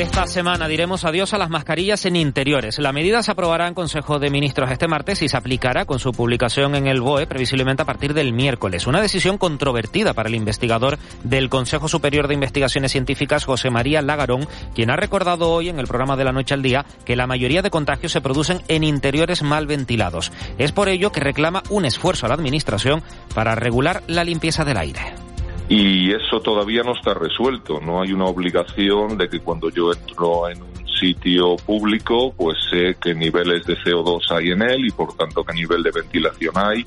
Esta semana diremos adiós a las mascarillas en interiores. La medida se aprobará en Consejo de Ministros este martes y se aplicará con su publicación en el BOE previsiblemente a partir del miércoles. Una decisión controvertida para el investigador del Consejo Superior de Investigaciones Científicas, José María Lagarón, quien ha recordado hoy en el programa de la noche al día que la mayoría de contagios se producen en interiores mal ventilados. Es por ello que reclama un esfuerzo a la Administración para regular la limpieza del aire y eso todavía no está resuelto. No hay una obligación de que cuando yo entro en un sitio público, pues sé qué niveles de CO2 hay en él y por tanto qué nivel de ventilación hay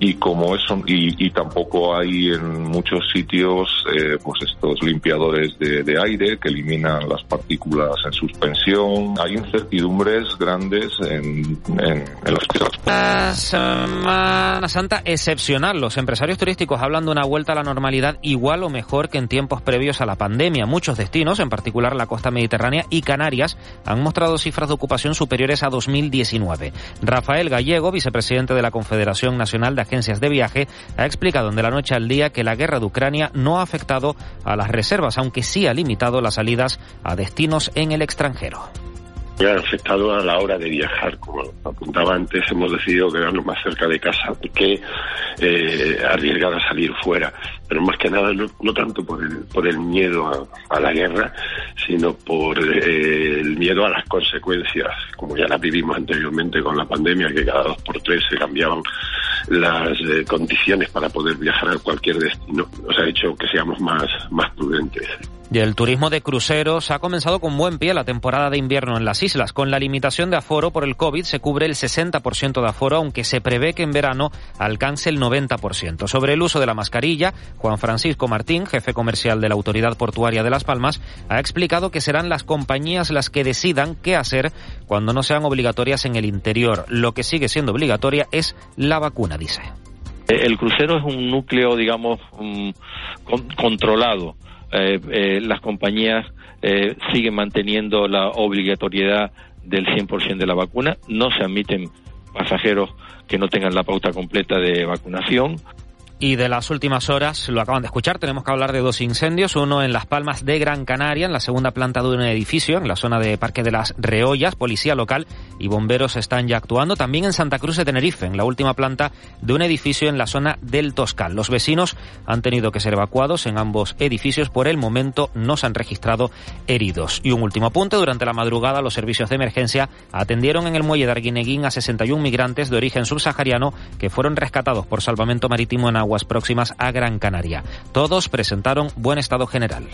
y como eso y, tampoco hay en muchos sitios eh, pues estos limpiadores de, aire que eliminan las partículas en suspensión. Hay incertidumbres grandes en, en, en los Semana Santa excepcional. Los empresarios turísticos hablan de una vuelta a la normalidad igual o mejor que en tiempos previos a la pandemia. Muchos destinos en particular la costa mediterránea y Canarias han mostrado cifras de ocupación superiores a 2019 Rafael Gallego vicepresidente de la Confederación Nacional de agencias de viaje, ha explicado en De la Noche al Día que la guerra de Ucrania no ha afectado a las reservas, aunque sí ha limitado las salidas a destinos en el extranjero afectado a la hora de viajar. Como apuntaba antes, hemos decidido quedarnos más cerca de casa que eh, arriesgar a salir fuera. Pero más que nada, no, tanto por el, por el miedo a, la guerra, sino por eh, el miedo a las consecuencias, como ya las vivimos anteriormente con la pandemia, que cada dos por tres se cambiaban las eh, condiciones para poder viajar a cualquier destino. Nos ha hecho que seamos más, más prudentes. Y el turismo de cruceros ha comenzado con buen pie la temporada de invierno en las islas. Con la limitación de aforo por el COVID se cubre el 60% de aforo, aunque se prevé que en verano alcance el 90%. Sobre el uso de la mascarilla, Juan Francisco Martín, jefe comercial de la Autoridad Portuaria de Las Palmas, ha explicado que serán las compañías las que decidan qué hacer cuando no sean obligatorias en el interior. Lo que sigue siendo obligatoria es la vacuna, dice. El crucero es un núcleo, digamos, mm, controlado eh, eh, las compañías eh, siguen manteniendo la obligatoriedad del 100% de la vacuna. No se admiten pasajeros que no tengan la pauta completa de vacunación. Y de las últimas horas, lo acaban de escuchar, tenemos que hablar de dos incendios, uno en Las Palmas de Gran Canaria, en la segunda planta de un edificio, en la zona de Parque de las Reollas, policía local y bomberos están ya actuando, también en Santa Cruz de Tenerife, en la última planta de un edificio en la zona del Toscal. Los vecinos han tenido que ser evacuados en ambos edificios, por el momento no se han registrado heridos. Y un último apunte, durante la madrugada los servicios de emergencia atendieron en el muelle de Arguineguín a 61 migrantes de origen subsahariano que fueron rescatados por salvamento marítimo en agua aguas próximas a Gran Canaria. Todos presentaron buen estado general.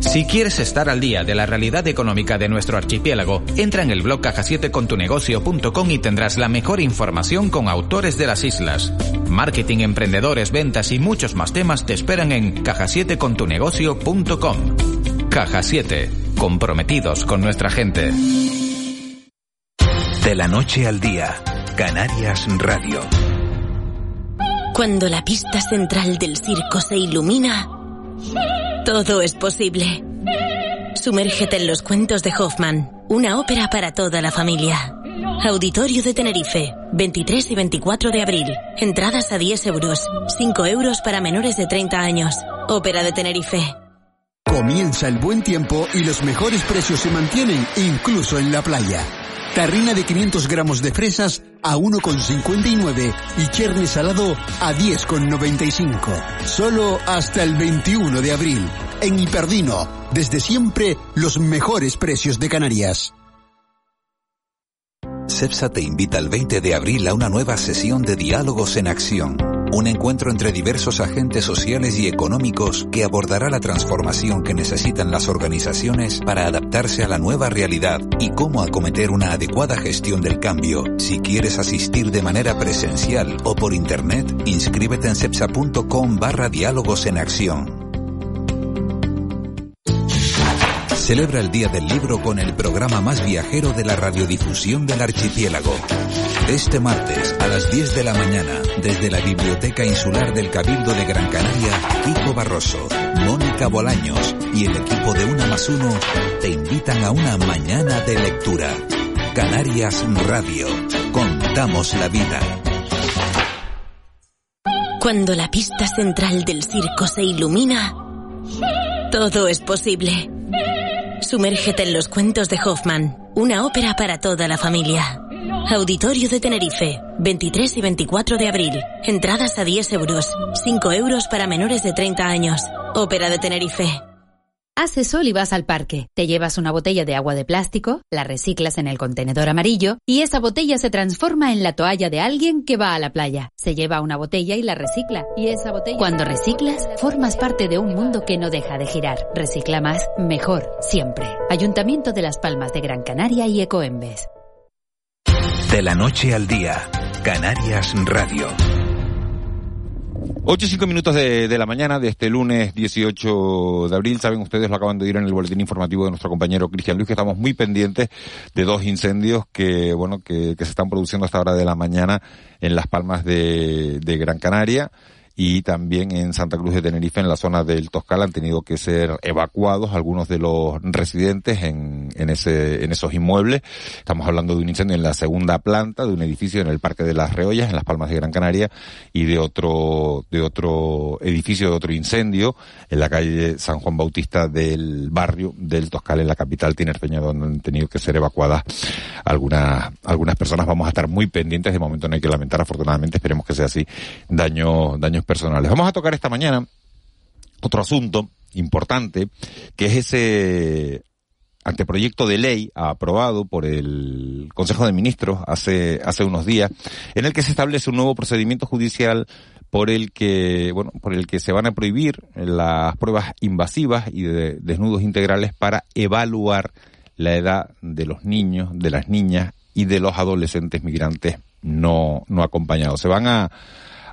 Si quieres estar al día de la realidad económica de nuestro archipiélago, entra en el blog caja7contunegocio.com y tendrás la mejor información con autores de las islas. Marketing, emprendedores, ventas y muchos más temas te esperan en caja7contunegocio.com. Caja 7, comprometidos con nuestra gente. De la noche al día, Canarias Radio. Cuando la pista central del circo se ilumina, todo es posible. Sumérgete en los cuentos de Hoffman, una ópera para toda la familia. Auditorio de Tenerife, 23 y 24 de abril. Entradas a 10 euros, 5 euros para menores de 30 años. Ópera de Tenerife. Comienza el buen tiempo y los mejores precios se mantienen incluso en la playa. Tarrina de 500 gramos de fresas a 1,59 y cherne salado a 10,95. Solo hasta el 21 de abril. En Hiperdino, desde siempre, los mejores precios de Canarias. CEPSA te invita el 20 de abril a una nueva sesión de Diálogos en Acción un encuentro entre diversos agentes sociales y económicos que abordará la transformación que necesitan las organizaciones para adaptarse a la nueva realidad y cómo acometer una adecuada gestión del cambio. Si quieres asistir de manera presencial o por internet, inscríbete en cepsa.com barra diálogos en acción. Celebra el Día del Libro con el programa más viajero de la radiodifusión del archipiélago. Este martes a las 10 de la mañana, desde la Biblioteca Insular del Cabildo de Gran Canaria, Kiko Barroso, Mónica Bolaños y el equipo de Una más Uno te invitan a una mañana de lectura. Canarias Radio. Contamos la vida. Cuando la pista central del circo se ilumina, todo es posible. Sumérgete en los cuentos de Hoffman, una ópera para toda la familia. Auditorio de Tenerife, 23 y 24 de abril. Entradas a 10 euros, 5 euros para menores de 30 años. Ópera de Tenerife. Hace sol y vas al parque. Te llevas una botella de agua de plástico, la reciclas en el contenedor amarillo y esa botella se transforma en la toalla de alguien que va a la playa. Se lleva una botella y la recicla. Y esa botella. Cuando reciclas, formas parte de un mundo que no deja de girar. Recicla más, mejor, siempre. Ayuntamiento de Las Palmas de Gran Canaria y Ecoembes. De la noche al día, Canarias Radio. 8 y 5 minutos de, de, la mañana de este lunes 18 de abril. Saben ustedes, lo acaban de oír en el boletín informativo de nuestro compañero Cristian Luis, que estamos muy pendientes de dos incendios que, bueno, que, que se están produciendo hasta hora de la mañana en las palmas de, de Gran Canaria y también en Santa Cruz de Tenerife, en la zona del Toscal, han tenido que ser evacuados algunos de los residentes en, en, ese, en esos inmuebles. Estamos hablando de un incendio en la segunda planta de un edificio en el Parque de las Reollas, en las Palmas de Gran Canaria, y de otro, de otro edificio, de otro incendio en la calle San Juan Bautista del barrio del Toscal, en la capital tinerfeña, donde han tenido que ser evacuadas algunas, algunas personas. Vamos a estar muy pendientes. De momento no hay que lamentar, afortunadamente, esperemos que sea así, daño, daños personales. Vamos a tocar esta mañana otro asunto importante, que es ese anteproyecto de ley aprobado por el Consejo de Ministros hace, hace unos días, en el que se establece un nuevo procedimiento judicial por el que, bueno, por el que se van a prohibir las pruebas invasivas y de desnudos integrales para evaluar la edad de los niños, de las niñas y de los adolescentes migrantes no, no acompañados. Se van a,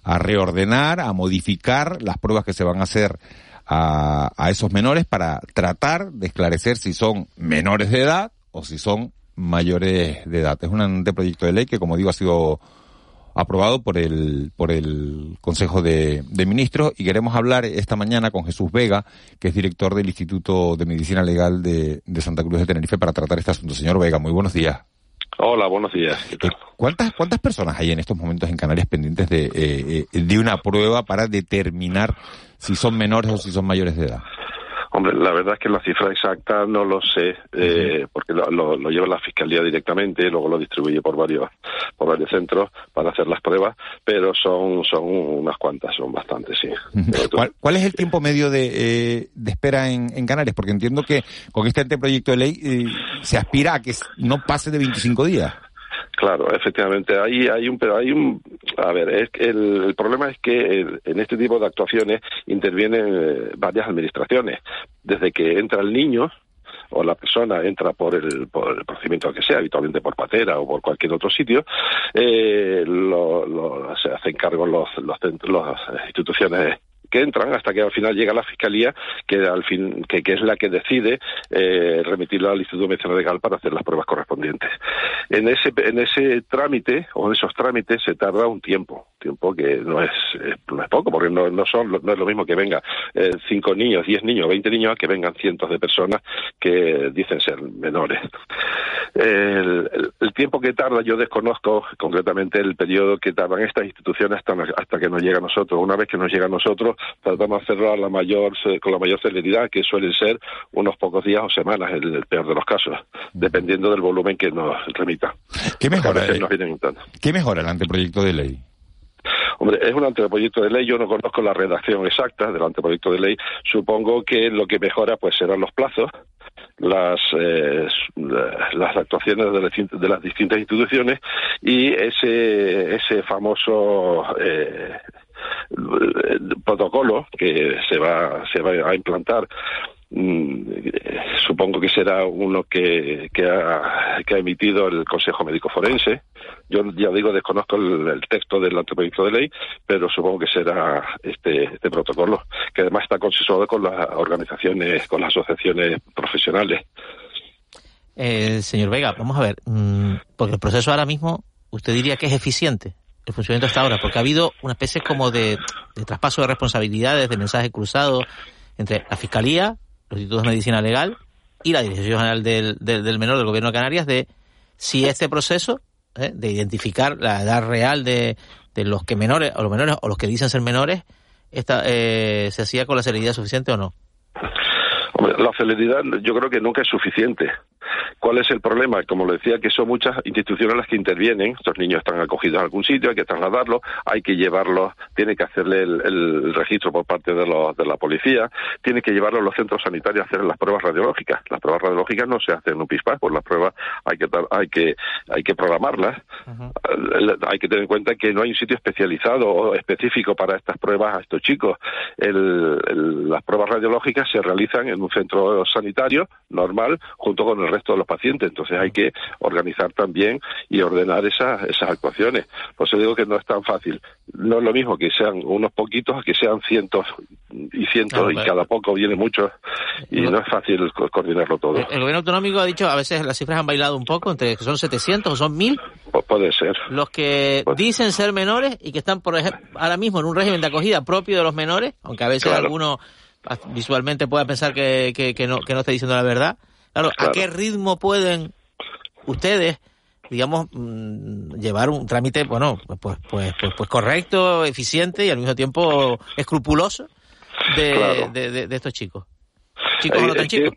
a reordenar, a modificar las pruebas que se van a hacer a, esos menores para tratar de esclarecer si son menores de edad o si son mayores de edad. Es un anteproyecto de ley que, como digo, ha sido aprobado por el, por el Consejo de, de, Ministros y queremos hablar esta mañana con Jesús Vega, que es director del Instituto de Medicina Legal de, de Santa Cruz de Tenerife para tratar este asunto. Señor Vega, muy buenos días. Hola, buenos días. ¿Cuántas, ¿Cuántas personas hay en estos momentos en Canarias pendientes de, eh, de una prueba para determinar si son menores o si son mayores de edad? Hombre, la verdad es que la cifra exacta no lo sé, eh, porque lo, lo, lo, lleva la fiscalía directamente, y luego lo distribuye por varios por varios centros para hacer las pruebas, pero son son unas cuantas, son bastantes, sí. ¿Cuál, ¿Cuál, es el tiempo medio de, eh, de espera en, en, Canarias? Porque entiendo que con este anteproyecto de ley eh, se aspira a que no pase de 25 días. Claro, efectivamente, hay, hay un, pero hay un, a ver, es el, el, problema es que en este tipo de actuaciones intervienen eh, varias administraciones, desde que entra el niño o la persona entra por el, por el procedimiento que sea, habitualmente por patera o por cualquier otro sitio, eh, lo, lo, se hacen cargo los, los, las instituciones que entran hasta que al final llega la fiscalía que al fin que, que es la que decide eh, remitirlo al Instituto de Medicina Legal para hacer las pruebas correspondientes. En ese en ese trámite o en esos trámites se tarda un tiempo, tiempo que no es no es poco porque no, no son no es lo mismo que venga eh, cinco niños, diez niños, veinte niños a que vengan cientos de personas que dicen ser menores. El, tiempo que tarda yo desconozco concretamente el periodo que tardan estas instituciones hasta, hasta que nos llega a nosotros. Una vez que nos llega a nosotros tratamos de hacerlo a la mayor, con la mayor celeridad, que suelen ser unos pocos días o semanas, en el peor de los casos, dependiendo del volumen que nos remita. ¿Qué mejora, eh, nos ¿qué mejora el anteproyecto de ley? Hombre, es un anteproyecto de ley, yo no conozco la redacción exacta del anteproyecto de ley, supongo que lo que mejora pues serán los plazos, las eh, las actuaciones de, las, de las distintas instituciones y ese ese famoso eh, protocolo que se va, se va a implantar supongo que será uno que, que, ha, que, ha, emitido el Consejo Médico Forense. Yo ya digo, desconozco el, el, texto del anteproyecto de ley, pero supongo que será este, este protocolo, que además está consensuado con las organizaciones, con las asociaciones profesionales. Eh, señor Vega, vamos a ver, mmm, porque el proceso ahora mismo, ¿usted diría que es eficiente? El funcionamiento hasta ahora, porque ha habido una especie como de, traspaso de responsabilidades, de mensaje cruzado entre la Fiscalía, los institutos de medicina legal y la Dirección General del, del, Menor del Gobierno de Canarias de si este proceso ¿eh? de identificar la edad real de, de los que menores, o los menores, o los que dicen ser menores, esta, eh, se hacía con la seriedad suficiente o no? la celeridad yo creo que nunca es suficiente. ¿Cuál es el problema? Como le decía, que son muchas instituciones las que intervienen. Estos niños están acogidos en algún sitio, hay que trasladarlos, hay que llevarlos, tiene que hacerle el, registro por parte de, los, de la policía, tiene que llevarlos a los centros sanitarios a hacer las pruebas radiológicas. Las pruebas radiológicas no se hacen en un pispás, pues las pruebas hay que, hay que, hay que programarlas. Hay que tener en cuenta que no hay un sitio especializado o específico para estas pruebas a estos chicos. las pruebas radiológicas se realizan en un centro sanitario normal junto con el resto de los pacientes. Entonces hay que organizar también y ordenar esas, esas actuaciones. Por eso digo que no es tan fácil. No es lo mismo que sean unos poquitos que sean cientos y cientos y cada poco viene mucho y no es fácil coordinarlo todo. El, gobierno autonómico ha dicho, a veces las cifras han bailado un poco, entre que son 700 o son 1000. Pues puede ser. Los que dicen ser menores y que están, por ejemplo, ahora mismo en un régimen de acogida propio de los menores, aunque a veces alguno visualmente pueda pensar que, que, no, que no está diciendo la verdad. Claro, ¿a qué ritmo pueden ustedes, digamos, mm, llevar un trámite, bueno, pues, pues, pues, pues, correcto, eficiente y al mismo tiempo escrupuloso de, de, estos chicos? ¿Chicos o no tan chicos?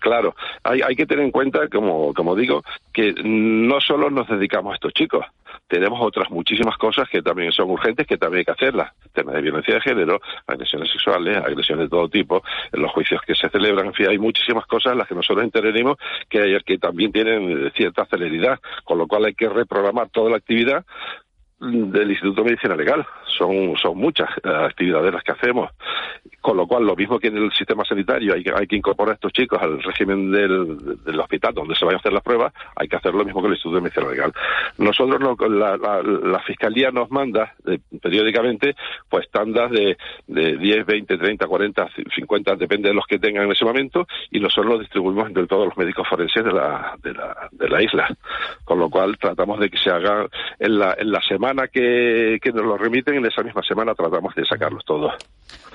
Claro, hay, hay que tener en cuenta, como, como digo, que no solo nos dedicamos a estos chicos, tenemos otras muchísimas cosas que también son urgentes, que también hay que hacerlas. Temas de violencia de género, agresiones sexuales, agresiones de todo tipo, los juicios que se celebran, en fin, hay muchísimas cosas en las que nosotros intervenimos que, que también tienen cierta celeridad, con lo cual hay que reprogramar toda la actividad del Instituto de Medicina Legal. Son, son muchas eh, actividades las que hacemos. Con lo cual, lo mismo que en el sistema sanitario hay que, hay que incorporar a estos chicos al régimen del, del hospital donde se vayan a hacer las pruebas, hay que hacer lo mismo que el Instituto de Medicina Legal. Nosotros, la, la, la, Fiscalía nos manda eh, periódicamente pues tandas de, de 10, 20, 30, 40, 50, depende de los que tengan en ese momento, y nosotros los distribuimos entre todos los médicos forenses de la, de la, de la isla. Con lo cual, tratamos de que se haga en la, en la semana que, nos lo remiten, en esa misma semana tratamos de sacarlos todos.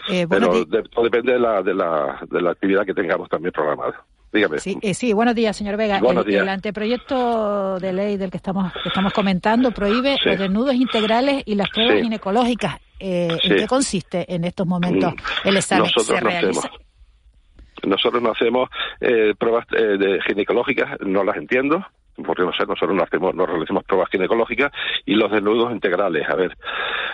Eh, Pero todo depende de la, de, la, de la actividad que tengamos también programada. Dígame. Sí, eh, sí, buenos días, señor Vega. el, anteproyecto de ley del que estamos, estamos comentando prohíbe los desnudos integrales y las pruebas ginecológicas. Eh, ¿En qué consiste en estos momentos mm. el examen? Nosotros ¿Se realiza? Nosotros no hacemos eh, pruebas de ginecológicas, no las entiendo porque no sé, nosotros no, hacemos, no realizamos pruebas ginecológicas y los desnudos integrales. A ver,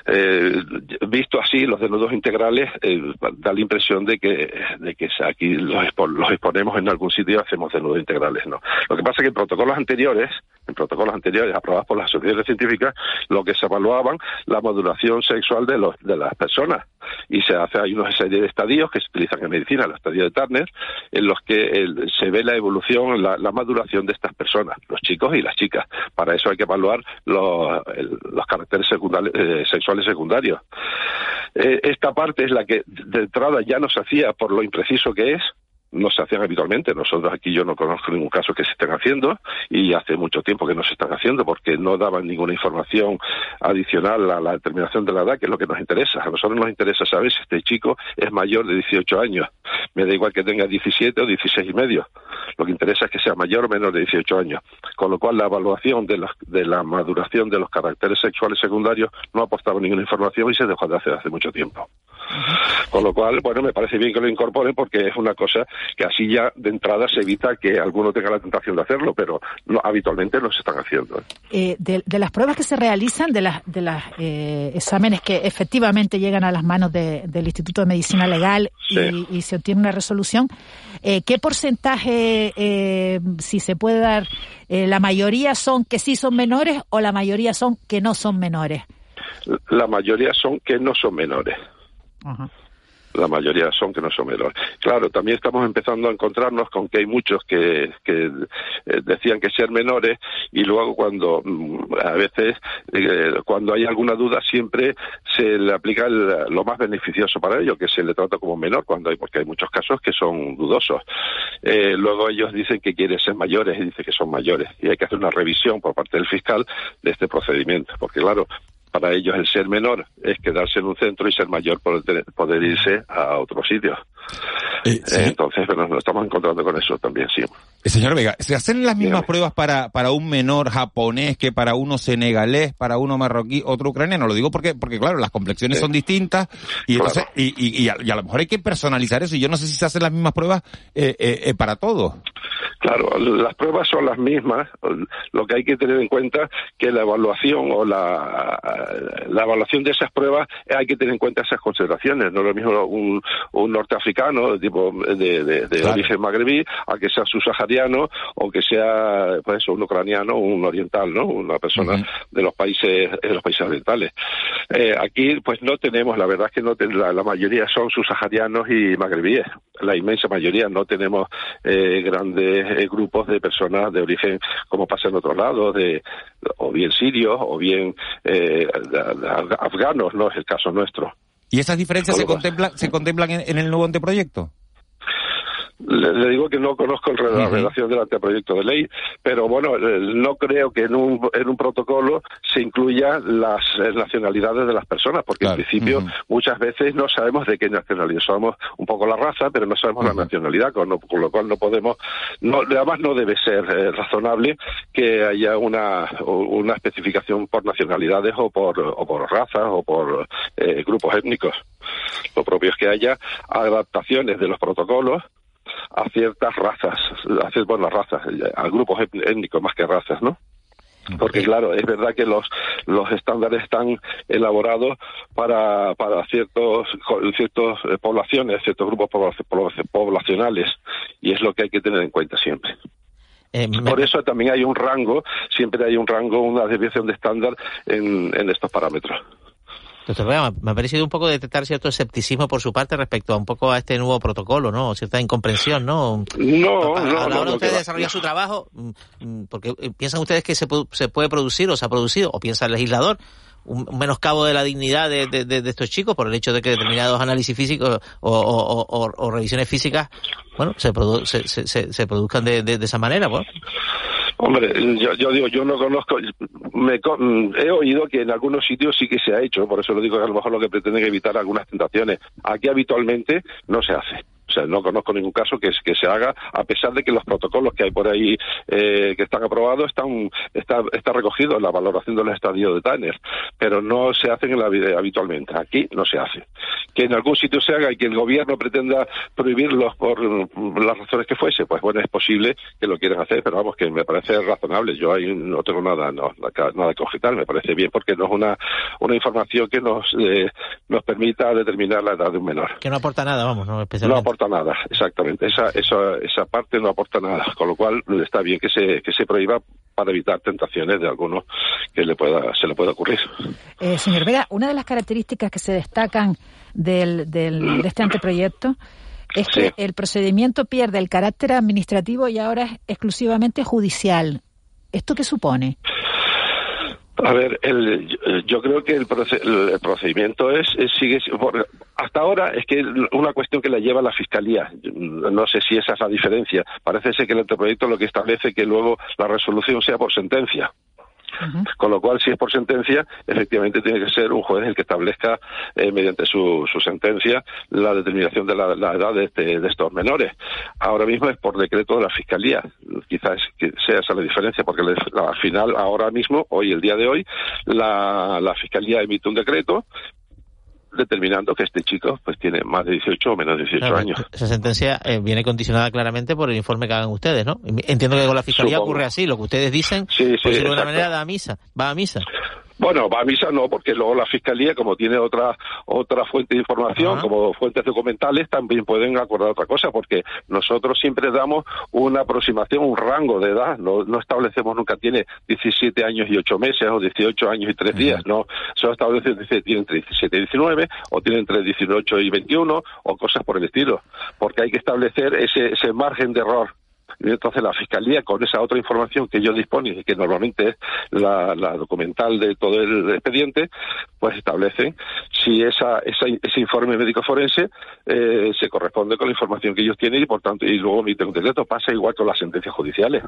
eh, visto así, los desnudos integrales eh, da la impresión de que, de que aquí los, los exponemos en algún sitio y hacemos desnudos integrales. No. Lo que pasa es que en protocolos anteriores, en protocolos anteriores aprobados por las asociaciones científicas, lo que se evaluaban la modulación sexual de, los, de las personas y se hace hay una serie de estadios que se utilizan en medicina, los estadios de Turner, en los que se ve la evolución, la, maduración de estas personas, los chicos y las chicas. Para eso hay que evaluar los, caracteres eh, sexuales secundarios. Eh, esta parte es la que de entrada ya no se hacía por lo impreciso que es, no se hacían habitualmente. Nosotros aquí yo no conozco ningún caso que se estén haciendo y hace mucho tiempo que no se están haciendo porque no daban ninguna información adicional a la determinación de la edad, que es lo que nos interesa. A nosotros nos interesa saber si este chico es mayor de 18 años. Me da igual que tenga 17 o 16 y medio. Lo que interesa es que sea mayor o menor de 18 años. Con lo cual la evaluación de la, de la maduración de los caracteres sexuales secundarios no aportaba ninguna información y se dejó de hacer hace mucho tiempo. Con lo cual, bueno, me parece bien que lo incorporen porque es una cosa que así ya de entrada se evita que alguno tenga la tentación de hacerlo, pero no, habitualmente no se están haciendo. Eh, de, las pruebas que se realizan, de las de las eh, exámenes que efectivamente llegan a las manos del Instituto de Medicina Legal y, se obtiene una resolución, eh, ¿qué porcentaje, si se puede dar, la mayoría son que sí son menores o la mayoría son que no son menores? La mayoría son que no son menores. Ajá la mayoría son que no son menores. Claro, también estamos empezando a encontrarnos con que hay muchos que, que eh, decían que ser menores y luego cuando mm, a veces eh, cuando hay alguna duda siempre se le aplica lo más beneficioso para ellos, que se le trata como menor cuando hay porque hay muchos casos que son dudosos. Eh, luego ellos dicen que quieren ser mayores y dicen que son mayores y hay que hacer una revisión por parte del fiscal de este procedimiento, porque claro, para ellos el ser menor es quedarse en un centro y ser mayor poder, poder irse a otro sitio. Eh, Entonces, bueno, nos estamos encontrando con eso también, sí. Eh, señor Vega, ¿se hacen las mismas pruebas para, para un menor japonés que para uno senegalés, para uno marroquí, otro ucraniano? Lo digo porque, porque claro, las complexiones son distintas y entonces, y, y, y, a, lo mejor hay que personalizar eso. Y yo no sé si se hacen las mismas pruebas eh, eh, eh para todos. Claro, las pruebas son las mismas. Lo que hay que tener en cuenta que la evaluación o la, la evaluación de esas pruebas hay que tener en cuenta esas consideraciones. No es lo mismo un, un norteafricano de tipo de, de, de origen magrebí a que sea subsahariano o que sea pues un ucraniano un oriental, ¿no? Una persona de los países de los países orientales. Eh, aquí pues no tenemos, la verdad es que no la, la mayoría son subsaharianos y magrebíes. La inmensa mayoría no tenemos eh, grandes eh, grupos de personas de origen, como pasa en otros lados, de, o bien sirios o bien eh, afganos, no es el caso nuestro. ¿Y esas diferencias se contemplan, se contemplan en, en el nuevo anteproyecto? Le, digo que no conozco la redacción del anteproyecto de ley, pero bueno, eh, no creo que en un, en un protocolo se incluya las eh, nacionalidades de las personas, porque en principio muchas veces no sabemos de qué nacionalidad. Somos, un poco la raza, pero no sabemos la nacionalidad, con, lo cual no podemos, no, además no debe ser eh, razonable que haya una, una especificación por nacionalidades o por, o por razas o por grupos étnicos. Lo propio es que haya adaptaciones de los protocolos a ciertas razas, a, bueno, razas, a grupos étnicos más que razas, ¿no? Porque claro, es verdad que los, los estándares están elaborados para, para ciertos, ciertos eh, poblaciones, ciertos grupos poblacionales, y es lo que hay que tener en cuenta siempre. Eh, Por eso también hay un rango, siempre hay un rango, una desviación de estándar en, en estos parámetros. Doctor Vega, me ha parecido un poco detectar cierto escepticismo por su parte respecto a un poco a este nuevo protocolo, ¿no? Cierta incomprensión, ¿no? No, a, no. A la hora de ustedes desarrollar su trabajo, mm, mm, porque eh, piensan ustedes que se, se puede producir o se ha producido, o piensa el legislador, un, menoscabo de la dignidad de, de, de, estos chicos por el hecho de que determinados análisis físicos o, o, o, o revisiones físicas, bueno, se, produ se, se, se, produzcan de, de, esa manera. Hombre, yo, yo, digo, yo no conozco, me, he oído que en algunos sitios sí que se ha hecho, por eso lo digo que a lo mejor lo que pretenden evitar algunas tentaciones. Aquí habitualmente no se hace. O sea, no conozco ningún caso que, que se haga, a pesar de que los protocolos que hay por ahí eh, que están aprobados están está, está recogido en la valoración del estadio de Tanner, pero no se hacen en la vida habitualmente. Aquí no se hace. Que en algún sitio se haga y que el gobierno pretenda prohibirlos por las razones que fuese, pues bueno, es posible que lo quieran hacer, pero vamos, que me parece razonable. Yo ahí no tengo nada, no, nada que objetar, me parece bien porque no es una, una información que nos, eh, nos permita determinar la edad de un menor. Que no aporta nada, vamos, ¿no? Especialmente. No aporta nada, exactamente. Esa, esa, esa parte no aporta nada, con lo cual está bien que se, que se prohíba para evitar tentaciones de alguno que le pueda, se le pueda ocurrir. Eh, señor Vega, una de las características que se destacan del, del, de este anteproyecto es que el procedimiento pierde el carácter administrativo y ahora es exclusivamente judicial. ¿Esto qué supone? A ver, el, yo creo que el, procedimiento es, sigue hasta ahora es que una cuestión que la lleva la fiscalía. No sé si esa es la diferencia. Parece ser que el anteproyecto lo que establece que luego la resolución sea por sentencia. Con lo cual, si es por sentencia, efectivamente tiene que ser un juez el que establezca, eh, mediante su, su, sentencia, la determinación de la, edad de, este, de, estos menores. Ahora mismo es por decreto de la Fiscalía. Quizás sea esa la diferencia, porque al final, ahora mismo, hoy, el día de hoy, la, la Fiscalía emite un decreto determinando que este chico pues tiene más de 18 o menos de 18 años. Esa sentencia eh, viene condicionada claramente por el informe que hagan ustedes, ¿no? Entiendo que con la fiscalía ocurre así, lo que ustedes dicen, sí, pues de alguna manera da misa, va a misa. Bueno, va a misa no, porque luego la fiscalía, como tiene otra otra fuente de información, como fuentes documentales, también pueden acordar otra cosa, porque nosotros siempre damos una aproximación, un rango de edad, no, no establecemos nunca tiene 17 años y 8 meses o 18 años y 3 días, no, solo establecemos que tiene entre 17 y 19 o tiene entre 18 y 21 o cosas por el estilo, porque hay que establecer ese, ese margen de error y entonces la Fiscalía, con esa otra información que ellos disponen y que normalmente es la, la documental de todo el expediente, pues establecen si esa, esa ese informe médico forense eh, se corresponde con la información que ellos tienen y por tanto, y luego emiten un decreto. Pasa igual con las sentencias judiciales.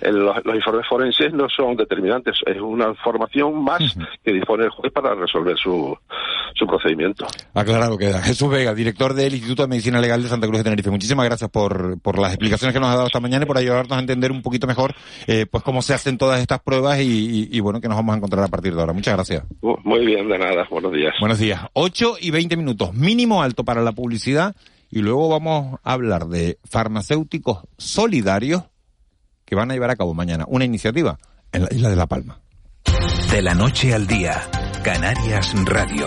El, los, los, informes forenses no son determinantes, es una información más que dispone el juez para resolver su, su procedimiento. Aclarado queda. Jesús Vega, director del Instituto de Medicina Legal de Santa Cruz de Tenerife. Muchísimas gracias por, por las explicaciones que nos ha dado esta mañana y por ayudarnos a entender un poquito mejor eh, pues cómo se hacen todas estas pruebas y, y, bueno, que nos vamos a encontrar a partir de ahora. Muchas gracias. Muy bien, de nada. Buenos días. Buenos días. 8 y 20 minutos. Mínimo alto para la publicidad y luego vamos a hablar de farmacéuticos solidarios que van a llevar a cabo mañana una iniciativa en la isla de La Palma. De la noche al día, Canarias Radio.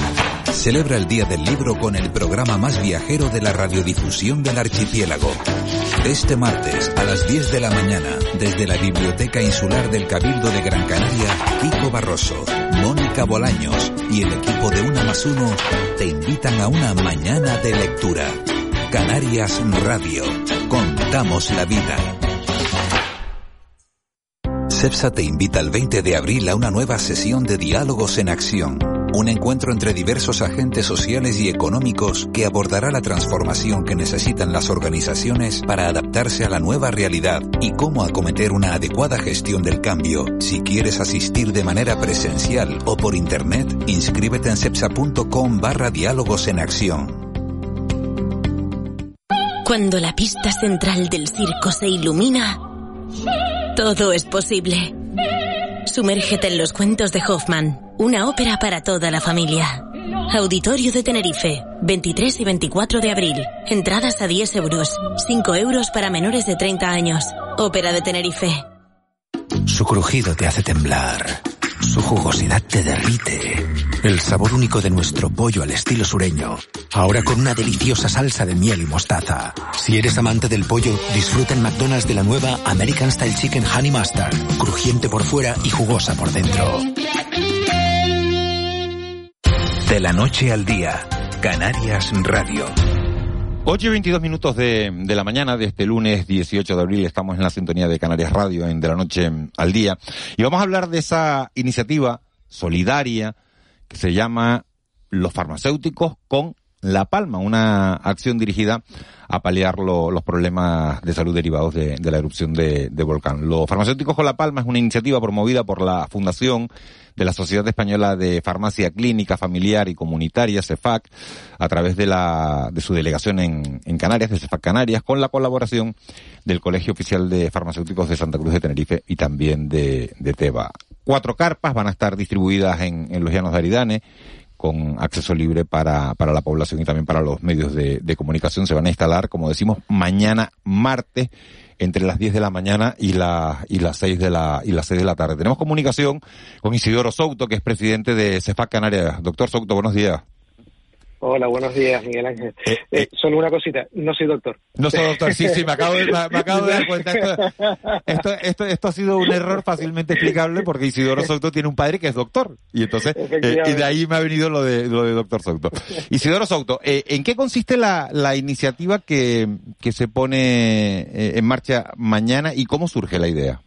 Celebra el Día del Libro con el programa más viajero de la radiodifusión del archipiélago. Este martes a las 10 de la mañana, desde la Biblioteca Insular del Cabildo de Gran Canaria, Kiko Barroso, Mónica Bolaños y el equipo de Una más Uno te invitan a una mañana de lectura. Canarias Radio. Contamos la vida. CEPSA te invita el 20 de abril a una nueva sesión de Diálogos en Acción un encuentro entre diversos agentes sociales y económicos que abordará la transformación que necesitan las organizaciones para adaptarse a la nueva realidad y cómo acometer una adecuada gestión del cambio. Si quieres asistir de manera presencial o por internet, inscríbete en cepsa.com barra diálogos en acción. Cuando la pista central del circo se ilumina, todo es posible. Sumérgete en los cuentos de Hoffman, una ópera para toda la familia. Auditorio de Tenerife, 23 y 24 de abril. Entradas a 10 euros, 5 euros para menores de 30 años. Ópera de Tenerife. Su crujido te hace temblar. Su jugosidad te derrite. El sabor único de nuestro pollo al estilo sureño. Ahora con una deliciosa salsa de miel y mostaza. Si eres amante del pollo, disfruta en McDonald's de la nueva American Style Chicken Honey Mustard. Crujiente por fuera y jugosa por dentro. De la noche al día, Canarias Radio. 8 y 22 minutos de, de, la mañana de este lunes 18 de abril. Estamos en la sintonía de Canarias Radio en De la Noche al Día. Y vamos a hablar de esa iniciativa solidaria que se llama Los farmacéuticos con La Palma, una acción dirigida a paliar lo, los problemas de salud derivados de, la erupción de, de volcán. Los farmacéuticos con La Palma es una iniciativa promovida por la Fundación de la Sociedad Española de Farmacia Clínica, Familiar y Comunitaria, CEFAC, a través de, la, de su delegación en, en Canarias, de CEFAC Canarias, con la colaboración del Colegio Oficial de Farmacéuticos de Santa Cruz de Tenerife y también de, de Teba. Cuatro carpas van a estar distribuidas en, en los llanos de Aridane, con acceso libre para, para la población y también para los medios de, de comunicación. Se van a instalar, como decimos, mañana martes entre las 10 de la mañana y, la, y las 6 de la, y las 6 de la tarde. Tenemos comunicación con Isidoro Souto, que es presidente de CEFAC Canarias. Doctor Souto, buenos días. Hola, buenos días, Miguel Ángel. Eh, eh, solo una cosita, no soy doctor. No soy doctor, sí, sí, me acabo de, me, me acabo de dar cuenta. Esto, esto, esto, esto, ha sido un error fácilmente explicable porque Isidoro Souto tiene un padre que es doctor. Y entonces, eh, y de ahí me ha venido lo de, lo de doctor Souto. Isidoro Souto, eh, ¿en qué consiste la, la iniciativa que, que se pone eh, en marcha mañana y cómo surge la idea?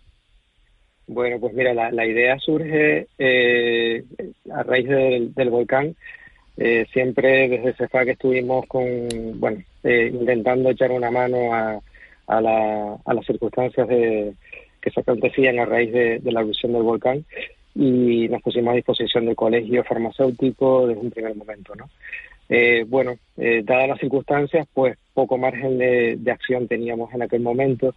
Bueno, pues mira, la, la idea surge eh, a raíz del, del volcán. Eh, siempre desde CEFAC estuvimos con, bueno, eh, intentando echar una mano a, a, la, a las circunstancias de, que se acontecían a raíz de, la erupción del volcán y nos pusimos a disposición del colegio farmacéutico desde un primer momento, ¿no? Eh, bueno, eh, dadas las circunstancias, pues poco margen de, de acción teníamos en aquel momento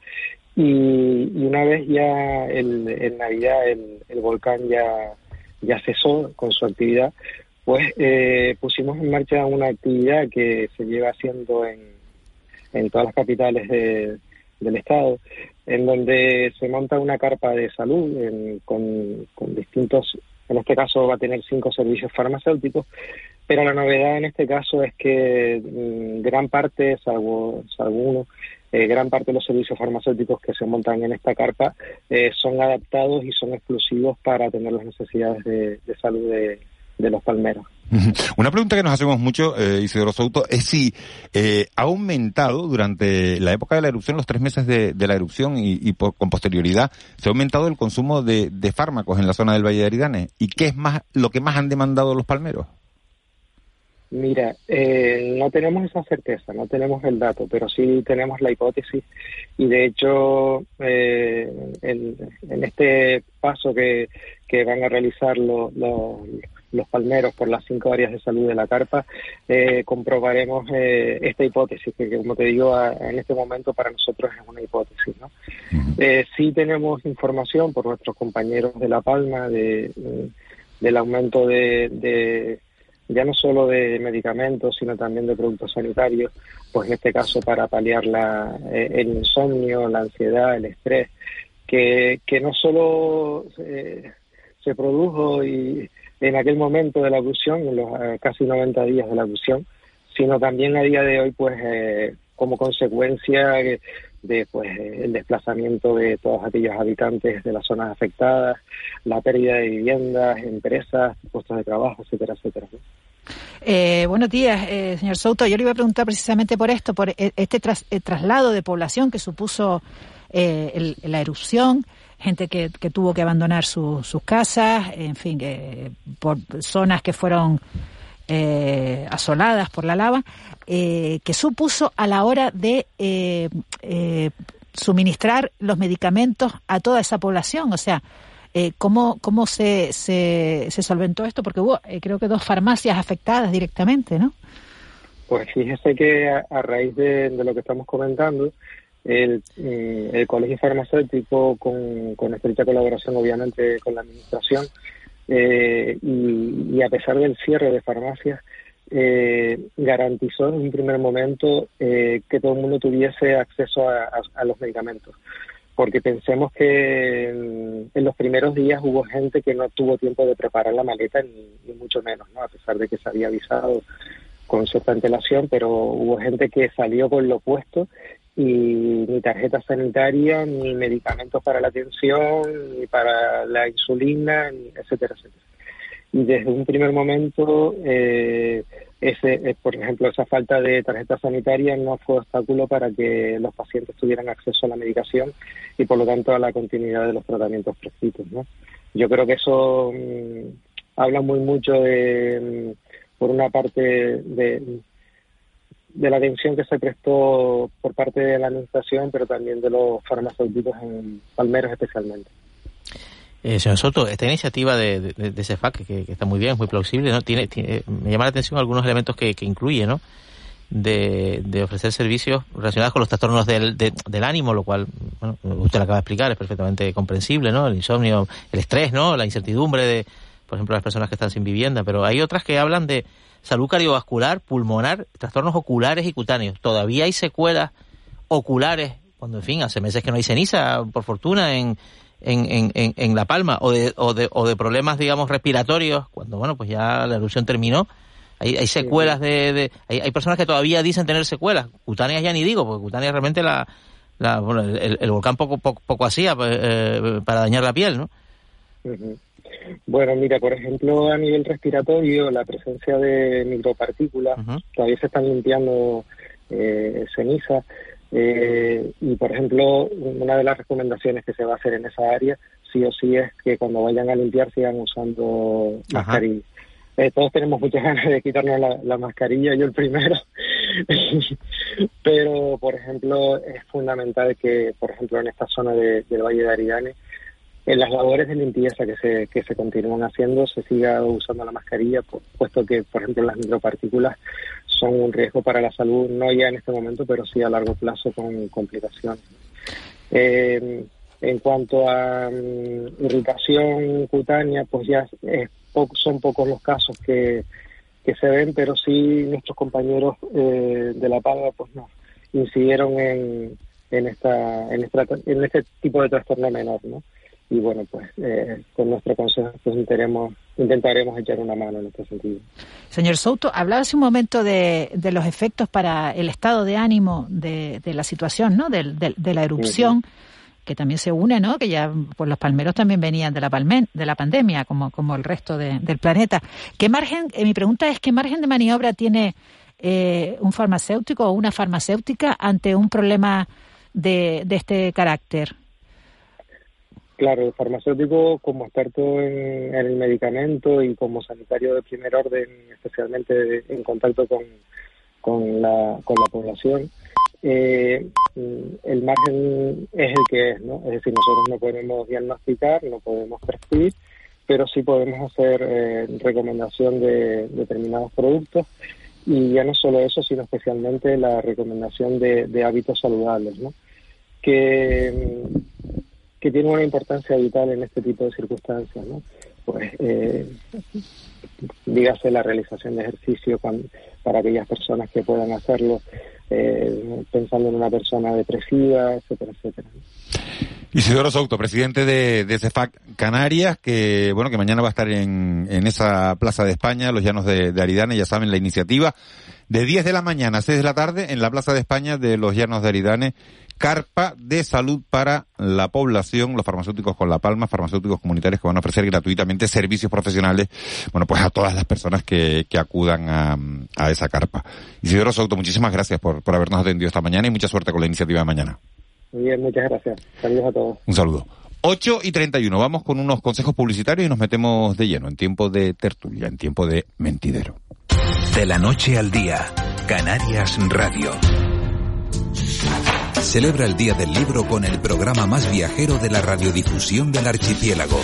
y, una vez ya en Navidad el, el volcán ya, ya cesó con su actividad, pues eh, pusimos en marcha una actividad que se lleva haciendo en, en todas las capitales de, del Estado, en donde se monta una carpa de salud en, con, con, distintos, en este caso va a tener cinco servicios farmacéuticos, pero la novedad en este caso es que mmm, gran parte, salvo, salvo uno, eh, gran parte de los servicios farmacéuticos que se montan en esta carpa eh, son adaptados y son exclusivos para atender las necesidades de, de salud de, de los palmeros. Una pregunta que nos hacemos mucho, eh, Isidoro Souto, es si eh, ha aumentado durante la época de la erupción, los tres meses de, la erupción y, con posterioridad, se ha aumentado el consumo de, fármacos en la zona del Valle de Aridane. ¿Y qué es más lo que más han demandado los palmeros? Mira, eh, no tenemos esa certeza, no tenemos el dato, pero sí tenemos la hipótesis y de hecho en, este paso que, van a realizar los los palmeros por las cinco áreas de salud de la carpa, eh, comprobaremos eh, esta hipótesis, que como te digo, en este momento para nosotros es una hipótesis. ¿no? Eh, sí tenemos información por nuestros compañeros de La Palma de, del aumento de, ya no solo de medicamentos, sino también de productos sanitarios, pues en este caso para paliar la, el insomnio, la ansiedad, el estrés, que, que no solo se produjo y en aquel momento de la abducción, en los eh, casi 90 días de la abducción, sino también a día de hoy, pues, eh, como consecuencia de, pues, el desplazamiento de todos aquellos habitantes de las zonas afectadas, la pérdida de viviendas, empresas, puestos de trabajo, etcétera, etcétera. Eh, buenos días, señor Souto. Yo le iba a preguntar precisamente por esto, por este traslado de población que supuso la erupción gente que, que tuvo que abandonar sus casas, en fin, por zonas que fueron eh, asoladas por la lava, eh, que supuso a la hora de eh, suministrar los medicamentos a toda esa población. O sea, ¿cómo, cómo se, se, se, solventó esto? Porque hubo, creo que dos farmacias afectadas directamente, ¿no? Pues fíjese que a, raíz de, lo que estamos comentando, el, eh, el colegio farmacéutico con, con estrecha colaboración obviamente con la administración eh, y, a pesar del cierre de farmacias eh, garantizó en un primer momento que todo el mundo tuviese acceso a, los medicamentos. Porque pensemos que en, los primeros días hubo gente que no tuvo tiempo de preparar la maleta ni, mucho menos no a pesar de que se había avisado con cierta antelación, pero hubo gente que salió con lo puesto y ni tarjeta sanitaria, ni medicamentos para la atención, ni para la insulina, etcétera, etcétera. Y desde un primer momento, eh, ese, eh, por ejemplo, esa falta de tarjeta sanitaria no fue obstáculo para que los pacientes tuvieran acceso a la medicación y, por lo tanto, a la continuidad de los tratamientos prescritos. ¿no? Yo creo que eso mm, habla muy mucho de, mm, por una parte, de de la atención que se prestó por parte de la administración, pero también de los farmacéuticos en Palmeros especialmente. Eh, señor Soto, esta iniciativa de, de, CEFAC, que, está muy bien, es muy plausible, ¿no? Tiene, me llama la atención algunos elementos que, que incluye, ¿no? De, de, ofrecer servicios relacionados con los trastornos del, del ánimo, lo cual, bueno, usted lo acaba de explicar, es perfectamente comprensible, ¿no? El insomnio, el estrés, ¿no? La incertidumbre de, por ejemplo, las personas que están sin vivienda, pero hay otras que hablan de, salud cardiovascular, pulmonar, trastornos oculares y cutáneos. Todavía hay secuelas oculares, cuando en fin, hace meses que no hay ceniza, por fortuna, en, en, en, en La Palma, o de, o, de, o de problemas, digamos, respiratorios, cuando, bueno, pues ya la erupción terminó. Hay, hay secuelas de... de hay, hay, personas que todavía dicen tener secuelas. Cutáneas ya ni digo, porque cutáneas realmente la... la bueno, el, volcán poco, poco, poco hacía pues, eh, para dañar la piel, ¿no? Bueno, mira, por ejemplo, a nivel respiratorio, la presencia de micropartículas, todavía se están limpiando eh, ceniza. Eh, y, por ejemplo, una de las recomendaciones que se va a hacer en esa área, sí o sí, es que cuando vayan a limpiar sigan usando mascarilla. Eh, todos tenemos muchas ganas de quitarnos la, mascarilla, yo el primero. Pero, por ejemplo, es fundamental que, por ejemplo, en esta zona del Valle de Aridane, en las labores de limpieza que se, que se continúan haciendo se siga usando la mascarilla, puesto que, por ejemplo, las micropartículas son un riesgo para la salud, no ya en este momento, pero sí a largo plazo con complicaciones. Eh, en cuanto a mm, irritación cutánea, pues ya son pocos los casos que, que se ven, pero sí nuestros compañeros eh, de la paga pues no incidieron en, en esta en, esta, en este tipo de trastorno menor, ¿no? Y bueno, pues eh, con nuestro consejo pues intentaremos, intentaremos echar una mano en este sentido. Señor Souto, hablaba hace un momento de, de los efectos para el estado de ánimo de, de la situación, ¿no? De, de la erupción. que también se une, ¿no? Que ya pues los palmeros también venían de la palmen, de la pandemia, como, como el resto del planeta. ¿Qué margen, eh, mi pregunta es, ¿qué margen de maniobra tiene eh, un farmacéutico o una farmacéutica ante un problema de, de este carácter? Claro, el farmacéutico como experto en, el medicamento y como sanitario de primer orden, especialmente en contacto con, con, la, con la población, eh, el margen es el que es, ¿no? Es decir, nosotros no podemos diagnosticar, no podemos prescribir, pero sí podemos hacer eh, recomendación de determinados productos y ya no solo eso, sino especialmente la recomendación de, de hábitos saludables, ¿no? Que que tiene una importancia vital en este tipo de circunstancias, ¿no? Pues, eh, dígase la realización de ejercicio para aquellas personas que puedan hacerlo, eh, pensando en una persona depresiva, etcétera, etcétera. Isidoro Souto, presidente de, de, CEFAC Canarias, que bueno que mañana va a estar en, en esa Plaza de España, los Llanos de, de Aridane, ya saben la iniciativa, de 10 de la mañana a 6 de la tarde en la Plaza de España de los Llanos de Aridane carpa de salud para la población, los farmacéuticos con La Palma, farmacéuticos comunitarios que van a ofrecer gratuitamente servicios profesionales, bueno, pues a todas las personas que, que acudan a, a esa carpa. Isidoro Souto, muchísimas gracias por, por habernos atendido esta mañana y mucha suerte con la iniciativa de mañana. Muy bien, muchas gracias. Saludos a todos. Un saludo. 8 y 31. Vamos con unos consejos publicitarios y nos metemos de lleno en tiempo de tertulia, en tiempo de mentidero. De la noche al día, Canarias Radio. Celebra el Día del Libro con el programa más viajero de la radiodifusión del archipiélago.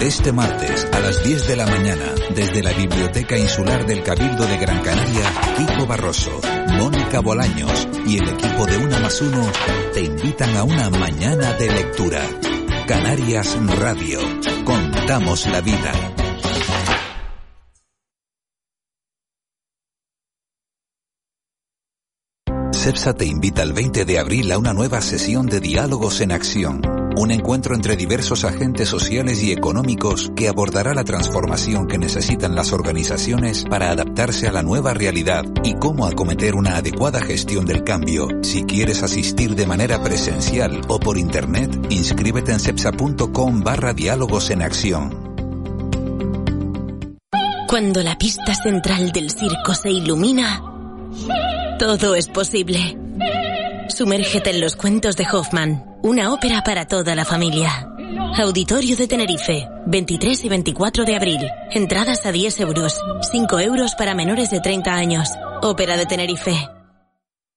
Este martes a las 10 de la mañana, desde la Biblioteca Insular del Cabildo de Gran Canaria, Pico Barroso, Mónica Bolaños y el equipo de Una más Uno te invitan a una mañana de lectura. Canarias Radio. Contamos la vida. CEPSA te invita el 20 de abril a una nueva sesión de Diálogos en Acción, un encuentro entre diversos agentes sociales y económicos que abordará la transformación que necesitan las organizaciones para adaptarse a la nueva realidad y cómo acometer una adecuada gestión del cambio. Si quieres asistir de manera presencial o por internet, inscríbete en cepsa.com barra diálogos en acción. Cuando la pista central del circo se ilumina, todo es posible. Sumérgete en los cuentos de Hoffman, una ópera para toda la familia. Auditorio de Tenerife, 23 y 24 de abril. Entradas a 10 euros, 5 euros para menores de 30 años. Ópera de Tenerife.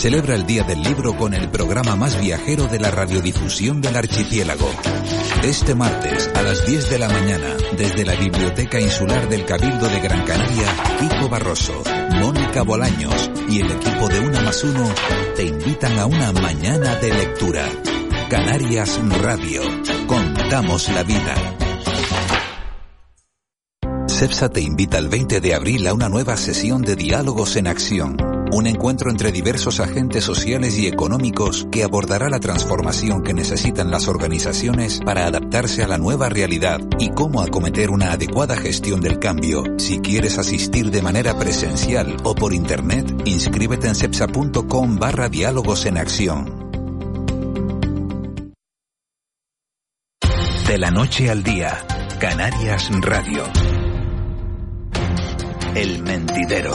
Celebra el Día del Libro con el programa más viajero de la radiodifusión del archipiélago. Este martes a las 10 de la mañana, desde la Biblioteca Insular del Cabildo de Gran Canaria, Pico Barroso, Mónica Bolaños y el equipo de Una más Uno te invitan a una mañana de lectura. Canarias Radio. Contamos la vida. CEPSA te invita el 20 de abril a una nueva sesión de Diálogos en Acción un encuentro entre diversos agentes sociales y económicos que abordará la transformación que necesitan las organizaciones para adaptarse a la nueva realidad y cómo acometer una adecuada gestión del cambio. Si quieres asistir de manera presencial o por internet, inscríbete en cepsa.com barra diálogos en acción. De la noche al día, Canarias Radio. El mentidero.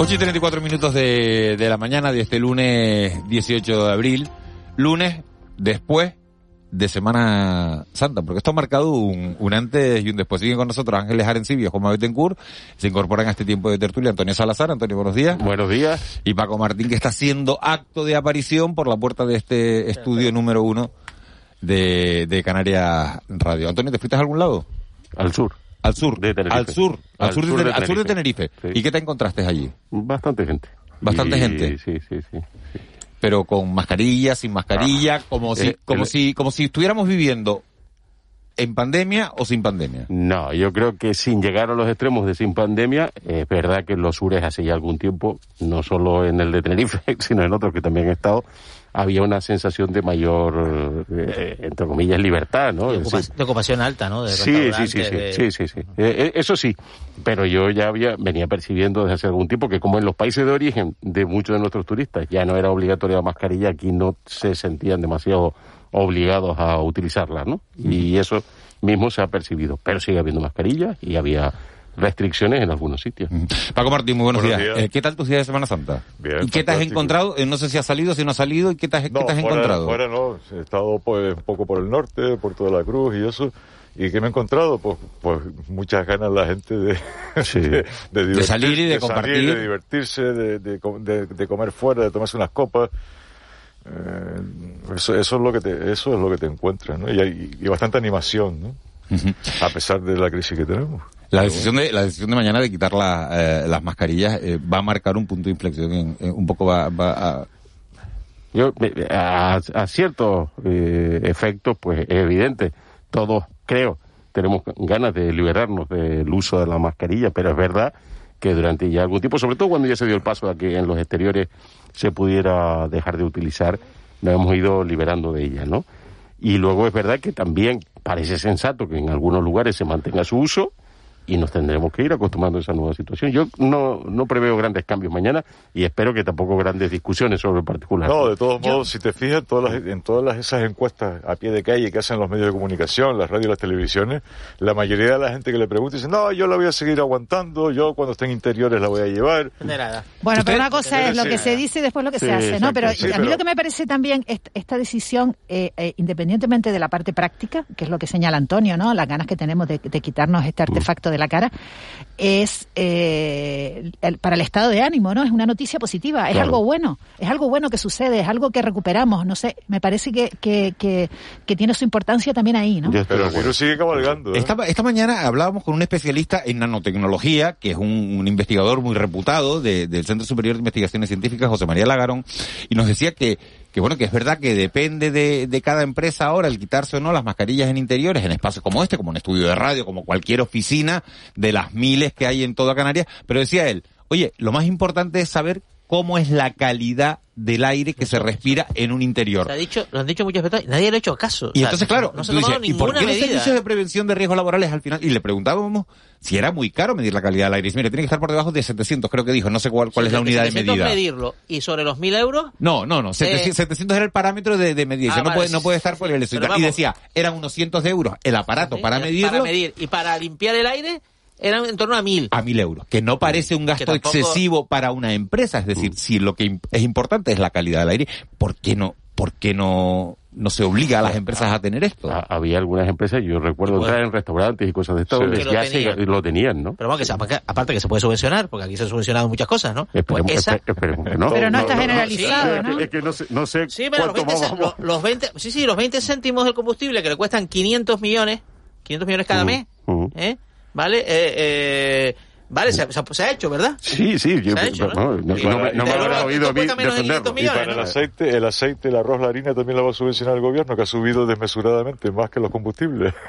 8 y 34 minutos de, de la mañana de este lunes 18 de abril. Lunes después de Semana Santa, porque esto ha marcado un, un antes y un después. Siguen con nosotros Ángeles Arencibio, Juan Betancourt, se incorporan a este tiempo de tertulia Antonio Salazar. Antonio, buenos días. Buenos días. Y Paco Martín, que está haciendo acto de aparición por la puerta de este estudio número uno de, de Canarias Radio. Antonio, ¿te fuiste a algún lado? Al sur. Al sur. De Tenerife. Al sur. Al, Al sur, sur de, de al sur de Tenerife. Tenerife. ¿Y qué te encontraste allí? Bastante gente. Bastante Y- gente. Sí, sí, sí. Pero con mascarilla, sin mascarilla, como si, eh, como el- si, como si estuviéramos viviendo en pandemia o sin pandemia. No, yo creo que sin llegar a los extremos de sin pandemia, es verdad que en los sures hace ya algún tiempo, no solo en el de Tenerife, sino en otros que también he estado, había una sensación de mayor, eh, entre comillas, libertad, ¿no? De, ocupación alta, ¿no? De Sí, sí, sí, sí, sí, sí, sí. Eh, eh, eso sí, pero yo ya había, venía percibiendo desde hace algún tiempo que como en los países de origen de muchos de nuestros turistas ya no era obligatoria la mascarilla, aquí no se sentían demasiado obligados a utilizarla, ¿no? Y eso mismo se ha percibido, pero sigue habiendo mascarillas y había restricciones en algunos sitios. Paco Martín, muy buenos, Buenos días. días. Eh, ¿Qué tal tu día de Semana Santa? Bien, ¿Y qué te has encontrado? Eh, no sé si ha salido, si no ha salido, ¿y qué te has, qué te has fuera, encontrado? fuera no, he estado pues, un poco por el norte, Puerto de la Cruz y eso. ¿Y qué me he encontrado? Pues, pues muchas ganas la gente de, salir y de salir, compartir. de divertirse, de, de com- de- de comer fuera, de tomarse unas copas. Eh, eso, eso es lo que te, eso es lo que te encuentras, ¿no? Y, hay, y bastante animación, ¿no? A pesar de la crisis que tenemos. La decisión de la decisión de mañana de quitar la, eh, las mascarillas eh, va a marcar un punto de inflexión, en- en- un poco va, va a... Yo, a, a ciertos eh, efectos, pues es evidente, todos creo, tenemos ganas de liberarnos del uso de la mascarilla, pero es verdad que durante ya algún tiempo, sobre todo cuando ya se dio el paso a que en los exteriores se pudiera dejar de utilizar, nos hemos ido liberando de ella, ¿no? Y luego es verdad que también parece sensato que en algunos lugares se mantenga su uso y nos tendremos que ir acostumbrando a esa nueva situación. Yo no, no preveo grandes cambios mañana y espero que tampoco grandes discusiones sobre el particular. No, de todos modos, si te fijas en todas, las- en todas las- esas encuestas a pie de calle que hacen los medios de comunicación, las radios y las televisiones, la mayoría de la gente que le pregunta dice, no, yo la voy a seguir aguantando, yo cuando esté en interiores la voy a llevar. Bueno, ¿Usted? pero una cosa es lo que se dice y después lo que Sí, se hace, ¿no? Pero Sí, a mí pero- lo que me parece también est- esta decisión, eh, eh, independientemente de la parte práctica, que es lo que señala Antonio, ¿no? Las ganas que tenemos de, de quitarnos este artefacto de la cara, es eh, el- para el estado de ánimo, ¿no? Es una noticia positiva, es Claro. algo bueno, es algo bueno que sucede, es algo que recuperamos, no sé, me parece que, que, que, que tiene su importancia también ahí, ¿no? Pero el virus sigue cabalgando. ¿eh? Esta, esta mañana hablábamos con un especialista en nanotecnología, que es un, un investigador muy reputado de- del Centro Superior de Investigaciones Científicas, José María Lagarón, y nos decía que, que bueno, que es verdad que depende de, de cada empresa ahora el quitarse o no las mascarillas en interiores, en espacios como este, como un estudio de radio, como cualquier oficina de las miles que hay en toda Canarias, pero decía él, oye, lo más importante es saber cómo es la calidad del aire que se respira en un interior. Se ha dicho, lo han dicho muchas veces, nadie le ha hecho caso. Y O sea, entonces, claro, no se dices, ¿y por qué los medida. servicios de prevención de riesgos laborales al final? Y le preguntábamos si era muy caro medir la calidad del aire. Y dice, mire, tiene que estar por debajo de 700, creo que dijo. No sé cuál, cuál es la unidad de 700 medida. medirlo y sobre los 1000 euros, No, no, no. 700, 700 era el parámetro de, de medida. Ah, no, vale, puede, no sí, puede sí, estar por el eso. y vamos. decía, eran unos cientos de euros el aparato para para medirlo medir y para limpiar el aire eran en torno a 1000. a mil euros. Que no parece un gasto tampoco- excesivo para una empresa. Es decir, si lo que es importante es la calidad del aire, ¿por qué no, por qué no, no se obliga a las empresas a tener esto? Ha- Había algunas empresas, yo recuerdo Bueno. entrar en restaurantes y cosas de estas Sí. donde ya se- lo tenían, ¿no? Pero bueno, que aparte- que se puede subvencionar, porque aquí se han subvencionado muchas cosas, ¿no? Pues Esperemos, esa... espe- esperemos que no. Pero no está Sí, generalizado, es que- ¿no? Es que no sé, no sé Sí, pero los cuánto 20, más vamos. lo- los 20 sí, sí, los 20 céntimos del combustible que le cuestan 500 millones, 500 millones cada mes, ¿eh? ¿Vale? Eh, eh, vale, se, se- se ha hecho, ¿verdad? Sí, sí, yo, Se ha hecho, no, ¿no? no, no me, no habrá oído a mí cuesta menos de 500 defenderlo. Y para el aceite, el aceite, el arroz, la harina también la va a subvencionar el gobierno, que ha subido desmesuradamente más que los combustibles.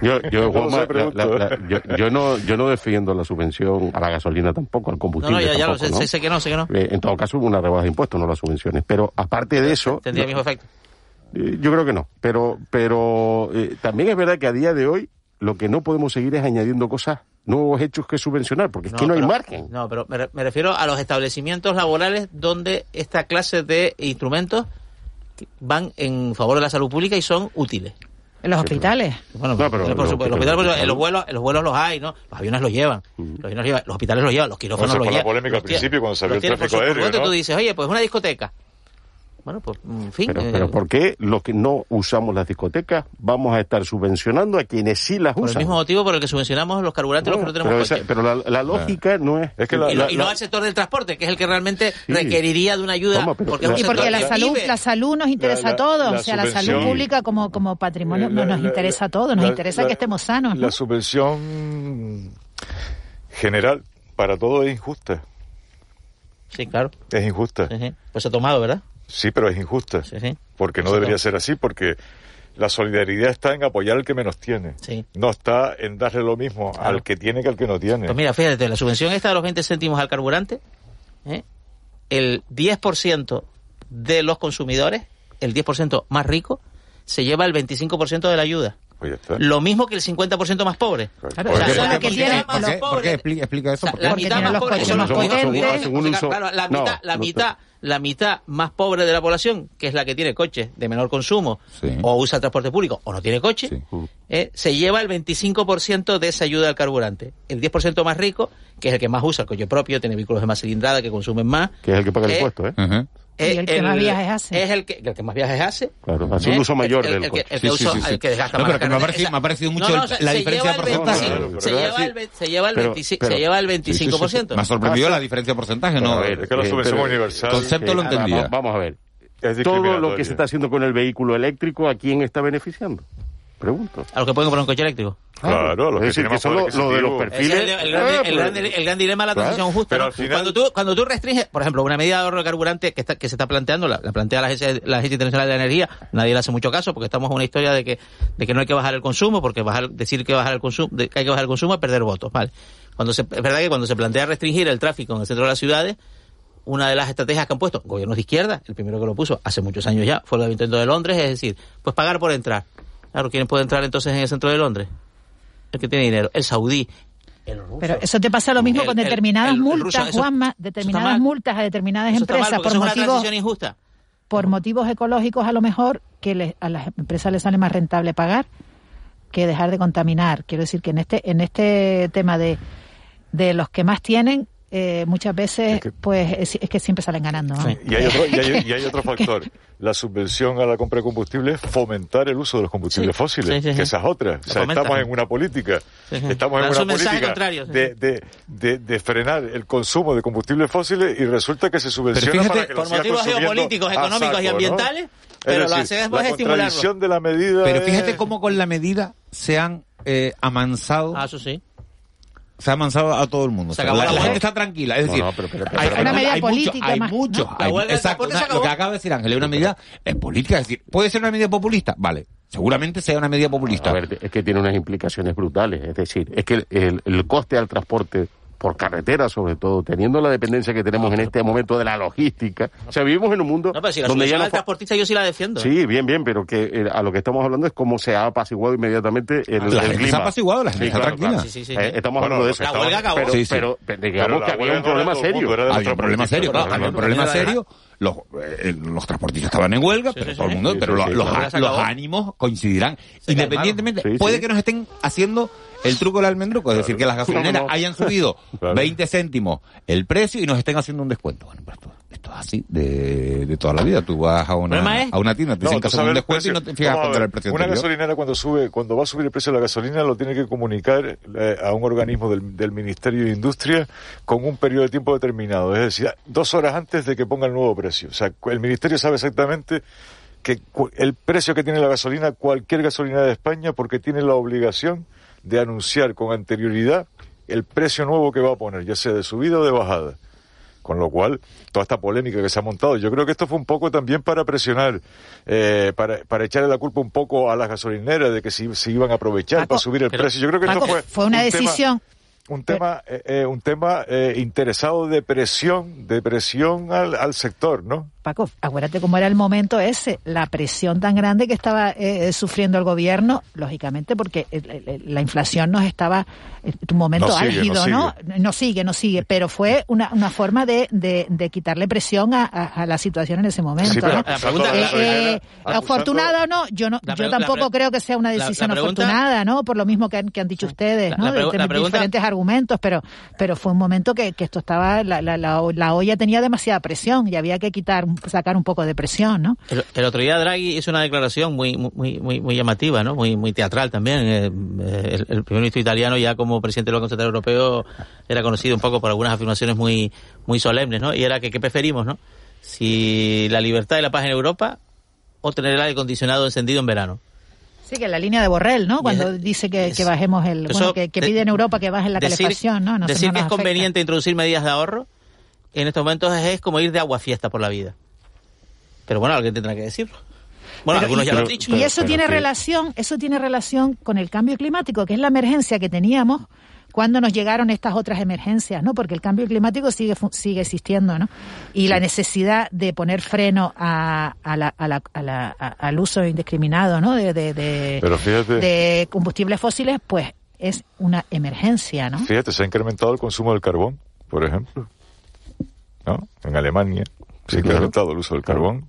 Yo, yo, No Juanma, la- la- la- yo, yo no, yo no defiendo la subvención a la gasolina tampoco, al No, combustible no, ya, ya lo tampoco, sé, ¿no? sé, sé que no, sé que no. Eh, en todo caso, hubo una rebaja de impuestos, no las subvenciones. Pero aparte de eso, Tendría el mismo efecto. eh, yo creo que no. Pero, pero eh, también es verdad que a día de hoy lo que no podemos seguir es añadiendo cosas, nuevos hechos que subvencionar, porque es que no hay margen. No, pero me, re- me refiero a los establecimientos laborales donde esta clase de instrumentos van en favor de la salud pública y son útiles. En los hospitales. Bueno, No, pero por los supuesto, los hospitales- en los vuelos, en los vuelos los hay, ¿no? Los aviones los llevan, los aviones los llevan, los hospitales los llevan, los quirófanos Eso los fue la llevan. polémica al principio cuando los el tráfico aéreo, ¿no? tú dices, oye, pues una discoteca. Bueno, pues, mm, en fin. Pero, eh... ¿por qué los que no usamos las discotecas vamos a estar subvencionando a quienes sí las usan? Por el mismo motivo por el que subvencionamos los carburantes los que no tenemos pero, pero la, lógica no es... es que la, y, no al sector del transporte, que es el que realmente requeriría de una ayuda. Porque y porque la salud, la salud nos interesa a todos. o sea, la salud pública como, como patrimonio eh, no nos interesa a todos. Nos interesa que estemos sanos. La subvención general para todo es injusta. Sí, claro. Es injusta. Pues se ha tomado, ¿verdad? Sí, pero es injusta. Sí, sí. Porque no debería ser así, porque la solidaridad está en apoyar al que menos tiene. Sí. No está en darle lo mismo al que tiene que al que no tiene. Pues mira, fíjate, la subvención está de los 20 céntimos al carburante, ¿eh? el 10% de los consumidores, el 10% más rico, se lleva el 25% de la ayuda. Lo mismo que el 50% más pobre. O sea, son que más pobres. Explica, eso. La mitad más pobre son los potentes. La mitad, la mitad, más pobre de la población, que es la que tiene coche de menor consumo, o usa transporte público, o no tiene coche, eh, se lleva el 25% de esa ayuda al carburante. El 10% más rico, que es el que más usa el coche propio, tiene vehículos de más cilindrada, que consumen más. Que es el que paga el eh, impuesto, ¿eh? Uh. Es, el, eh, el, que más viajes hace. Es el que, el que más viajes hace. Claro, hace un eh, uso mayor el, del coche. El que, uso, el que desgasta no, pero que me ha parecido, me ha parecido mucho no, no, la se diferencia porcentaje. Se lleva el 25%. Me ha sorprendido ah, la diferencia porcentaje, ¿no? Es que la eh, subvención universal... Concepto lo entendía. Vamos a ver. Todo lo que se está haciendo con el vehículo eléctrico, ¿a quién está beneficiando? Pregunto. A los que pueden comprar un coche eléctrico. Ah, pues, claro, a los que, decir, que lo, de los perfiles. El, gran, ah, pues. dilema de la claro. transición justa. Pero al final... cuando, tú, cuando tú restringes, por ejemplo, una medida de ahorro de carburante que, está, que se está planteando, la, plantea la Agencia, la Agencia, Internacional de la Energía, nadie le hace mucho caso porque estamos en una historia de que, de que no hay que bajar el consumo, porque bajar, decir que, bajar el consumo, hay que bajar el consumo es perder votos. Vale. Cuando se, es verdad que cuando se plantea restringir el tráfico en el centro de las ciudades, una de las estrategias que han puesto gobiernos de izquierda, el primero que lo puso hace muchos años ya, fue el Ayuntamiento de Londres, es decir, pues pagar por entrar. Claro, ¿quién puede entrar entonces en el centro de Londres? El que tiene dinero, el saudí. Pero eso te pasa lo mismo con determinadas multas, ruso, determinadas multas a determinadas empresas por motivos, por motivos ecológicos a lo mejor que les, a las empresas les sale más rentable pagar que dejar de contaminar. Quiero decir que en este en este tema de de los que más tienen eh, muchas veces es que, pues es, es, que siempre salen ganando. ¿no? Sí. Y, hay otro, y, hay, y, hay otro, factor, la subvención a la compra de combustibles, fomentar el uso de los combustibles sí. fósiles, sí, que esas otras. O sea, estamos en una política, estamos en una política de, de, de, de, frenar el consumo de combustibles fósiles y resulta que se subvenciona fíjate, para que por motivos geopolíticos, económicos saco, y ambientales, ¿no? pero es decir, lo hacen después la contradicción de la medida Pero fíjate es... cómo con la medida se han eh, amansado ah, eso sí se ha amansado a todo el mundo. Se o sea, la, la, la, gente está tranquila. Es decir, no, no, pero, pero, pero, hay, una medida hay política. Mucho, hay muchos. No, exacto. Una, lo que acaba de decir Ángel es una medida es política. Es decir, puede ser una medida populista. Vale. Seguramente sea una medida populista. A ver, es que tiene unas implicaciones brutales. Es decir, es que el, el coste al transporte por carretera sobre todo, teniendo la dependencia que tenemos en este momento de la logística. O sea, vivimos en un mundo No, pero si la donde ya no... transportista yo sí la defiendo. Sí, bien, bien, pero que eh, a lo que estamos hablando es cómo se ha apaciguado inmediatamente el, clima. Se ha apaciguado, la gente sí. Sí, sí, eh, estamos hablando de eso. La huelga acabó. Pero, pero, pero digamos que había un problema serio. Había un problema serio, había un problema serio. Los, transportistas estaban en huelga, pero todo el mundo, pero los, ánimos coincidirán. Independientemente, puede que nos estén haciendo el truco del almendruco, es decir, que las gasolineras hayan subido claro. 20 céntimos el precio y nos estén haciendo un descuento. Bueno, pues esto, es así de, de, toda la vida. Tú vas a una, a una tienda, te dicen que un descuento y no te fijas a contra el precio. Una anterior. gasolinera cuando sube, cuando va a subir el precio de la gasolina, lo tiene que comunicar eh, a un organismo del, del, Ministerio de Industria con un periodo de tiempo determinado. Es decir, dos horas antes de que ponga el nuevo precio. O sea, el Ministerio sabe exactamente que el precio que tiene la gasolina, cualquier gasolina de España, porque tiene la obligación de anunciar con anterioridad el precio nuevo que va a poner, ya sea de subida o de bajada. Con lo cual, toda esta polémica que se ha montado, yo creo que esto fue un poco también para presionar, eh, para, para, echarle la culpa un poco a las gasolineras de que se, se iban a aprovechar para subir el precio. Yo creo que esto fue, fue una decisión. Un tema, eh, eh, un tema eh, interesado de presión, de presión al, al sector, ¿no? Paco, acuérdate cómo era el momento ese, la presión tan grande que estaba eh, eh sufriendo el gobierno, lógicamente porque eh, eh, la inflación nos estaba, un momento no álgido, no, sigue. ¿no? Sigue, no sigue, pero fue una, una forma de, quitarle presión a, la situación en ese momento. ¿no? afortunada o no, yo, no, yo tampoco creo que sea una decisión afortunada, ¿no? Por lo mismo que han, que han dicho ustedes, ¿no? De, pregunta, diferentes argumentos, pero, pero fue un momento que, que esto estaba, la, la olla tenía demasiada presión y había que quitar un sacar un poco de presión, ¿no? El, otro día Draghi hizo una declaración muy muy muy, muy llamativa, ¿no? Muy muy teatral también. Eh, el, el, primer ministro italiano ya como presidente del Banco Central Europeo era conocido un poco por algunas afirmaciones muy muy solemnes, ¿no? Y era que qué preferimos, ¿no? Si la libertad y la paz en Europa o tener el aire acondicionado encendido en verano. Sí, que la línea de Borrell, ¿no? Cuando dice que, que, bajemos el... bueno, que, que pide en Europa que bajen la calefacción, ¿no? decir que es conveniente introducir medidas de ahorro en estos momentos es como ir de agua fiesta por la vida. Pero bueno, alguien tendrá que decirlo. Bueno, algunos ya lo han dicho. Y eso tiene relación, eso tiene relación con el cambio climático, que es la emergencia que teníamos cuando nos llegaron estas otras emergencias, ¿no? Porque el cambio climático sigue sigue existiendo, ¿no? Y la necesidad de poner freno a, a la, a la, al uso indiscriminado, ¿no? De, de, de, combustibles fósiles, pues es una emergencia, ¿no? Fíjate, se ha incrementado el consumo del carbón, por ejemplo, ¿no? En Alemania se ha incrementado el uso del carbón.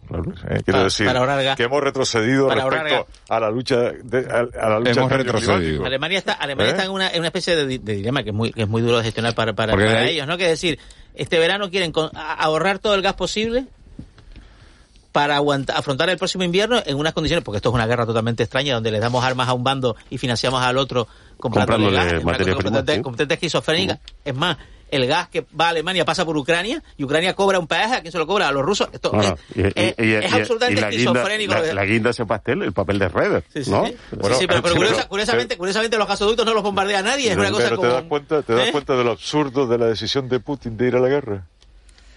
Eh, quiero decir que hemos retrocedido respecto a la lucha de, a, la lucha hemos retrocedido. Alemania está, Alemania ¿Eh? está en una, en una especie de, dilema que es muy, que es muy duro de gestionar para, para, para ellos, ¿no? Que es decir, este verano quieren ahorrar todo el gas posible para aguantar, afrontar el próximo invierno en unas condiciones, porque esto es una guerra totalmente extraña, donde le damos armas a un bando y financiamos al otro comprándole, gas, completamente, esquizofrénica. Es más, el gas que va a Alemania pasa por Ucrania y Ucrania cobra un peaje, ¿a quién se lo cobra? A los rusos. Esto es, absolutamente esquizofrénico. La, guinda ese pastel, el papel de Redder, sí, sí, ¿no? Sí, sí pero, curiosamente, curiosamente los gasoductos no los bombardea nadie, es una cosa pero te das cuenta, te das ¿eh? cuenta de lo absurdo de la decisión de Putin de ir a la guerra.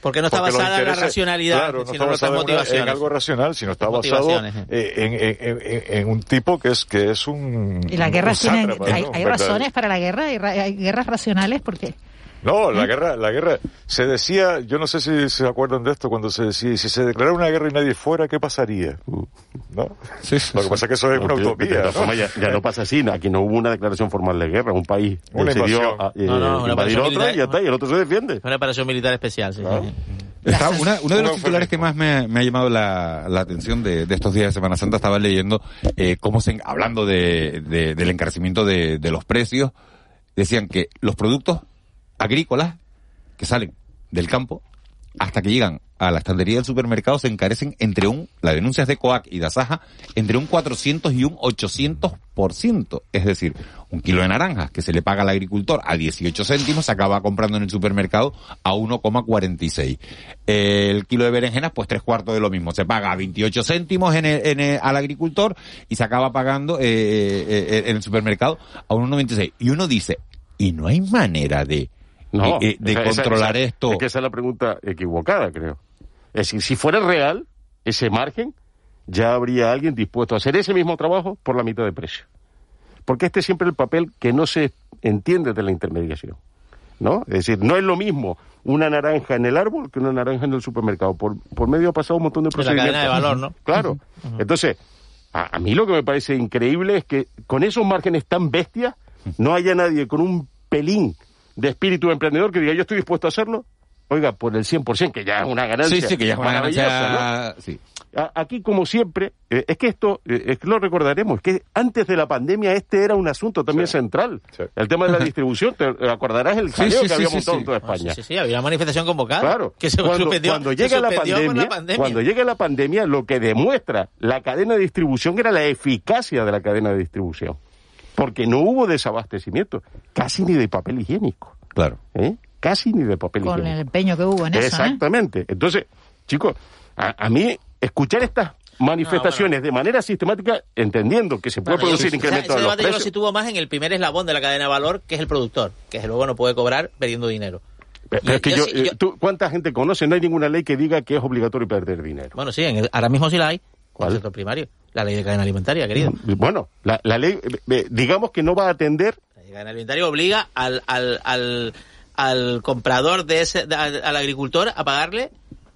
Porque no está basada en la racionalidad, claro, no está basada en, algo racional, sino está basado eh, en, en, en, un tipo que es que es un. Y las guerras tienen. Hay, hay razones para la guerra, hay, hay guerras racionales porque. No, la guerra, la guerra, se decía, yo no sé si se acuerdan de esto, cuando se decía, si se declarara una guerra y nadie fuera, ¿qué pasaría? ¿No? Sí, Lo que pasa es que eso es una utopía. ¿no? Ya, no pasa así, aquí no hubo una declaración formal de guerra, un país decidió a, eh, invadir otro y ya está, y el otro se defiende. Una operación militar especial, sí. una, uno de los titulares que más me, me ha llamado la, la atención de, de, estos días de Semana Santa, estaba leyendo eh, cómo se, hablando de, de, del encarecimiento de, de los precios, decían que los productos agrícolas que salen del campo hasta que llegan a la estantería del supermercado se encarecen entre un, las denuncias de COAC y de Asaja, entre un 400 y un 800%. Es decir, un kilo de naranjas que se le paga al agricultor a 18 céntimos se acaba comprando en el supermercado a 1,46. El kilo de berenjenas, pues tres cuartos de lo mismo. Se paga a 28 céntimos en el, al agricultor y se acaba pagando eh, eh, eh, en el supermercado a 1,96. Y uno dice, ¿y no hay manera de no, de, controlar esto. Es que esa es la pregunta equivocada, creo. Es decir, si fuera real ese margen, ya habría alguien dispuesto a hacer ese mismo trabajo por la mitad de precio. Porque este es siempre el papel que no se entiende de la intermediación. ¿No? Es decir, no es lo mismo una naranja en el árbol que una naranja en el supermercado. Por, por medio ha pasado un montón de procedimientos. de valor, ¿no? Claro. Entonces, a, a, mí lo que me parece increíble es que con esos márgenes tan bestias no haya nadie con un pelín de espíritu emprendedor que diga yo estoy dispuesto a hacerlo, oiga, por el 100%, que ya es una ganancia. Sí, sí, que ya es una ganancia. Sí. Aquí, como siempre, eh, es que esto, eh, es que lo recordaremos, que antes de la pandemia este era un asunto también central. El tema de la distribución, te acordarás el jaleo que había montado en toda España. Sí, sí, había una manifestación convocada. Claro. Que se cuando, cuando llega la pandemia, cuando llega la pandemia, lo que demuestra la cadena de distribución era la eficacia de la cadena de distribución porque no hubo desabastecimiento, casi ni de papel higiénico. Claro. ¿Eh? Casi ni de papel higiénico. Con el empeño que hubo en eso. ¿eh? Exactamente. Entonces, chicos, a, mí escuchar estas manifestaciones de manera sistemática, entendiendo que se puede producir incremento de los precios. Yo lo tuvo más en el primer eslabón de la cadena de valor, que es el productor, que luego no puede cobrar perdiendo dinero. Pero es que yo, eh, ¿cuánta gente conoce? No hay ninguna ley que diga que es obligatorio perder dinero. Bueno, sí, ahora mismo sí la hay. ¿Cuál? Primario. La ley de cadena alimentaria, querido. Bueno, la, ley, eh, digamos que no va a atender. La ley de cadena alimentaria obliga al, al, al, al comprador de ese, al, agricultor a pagarle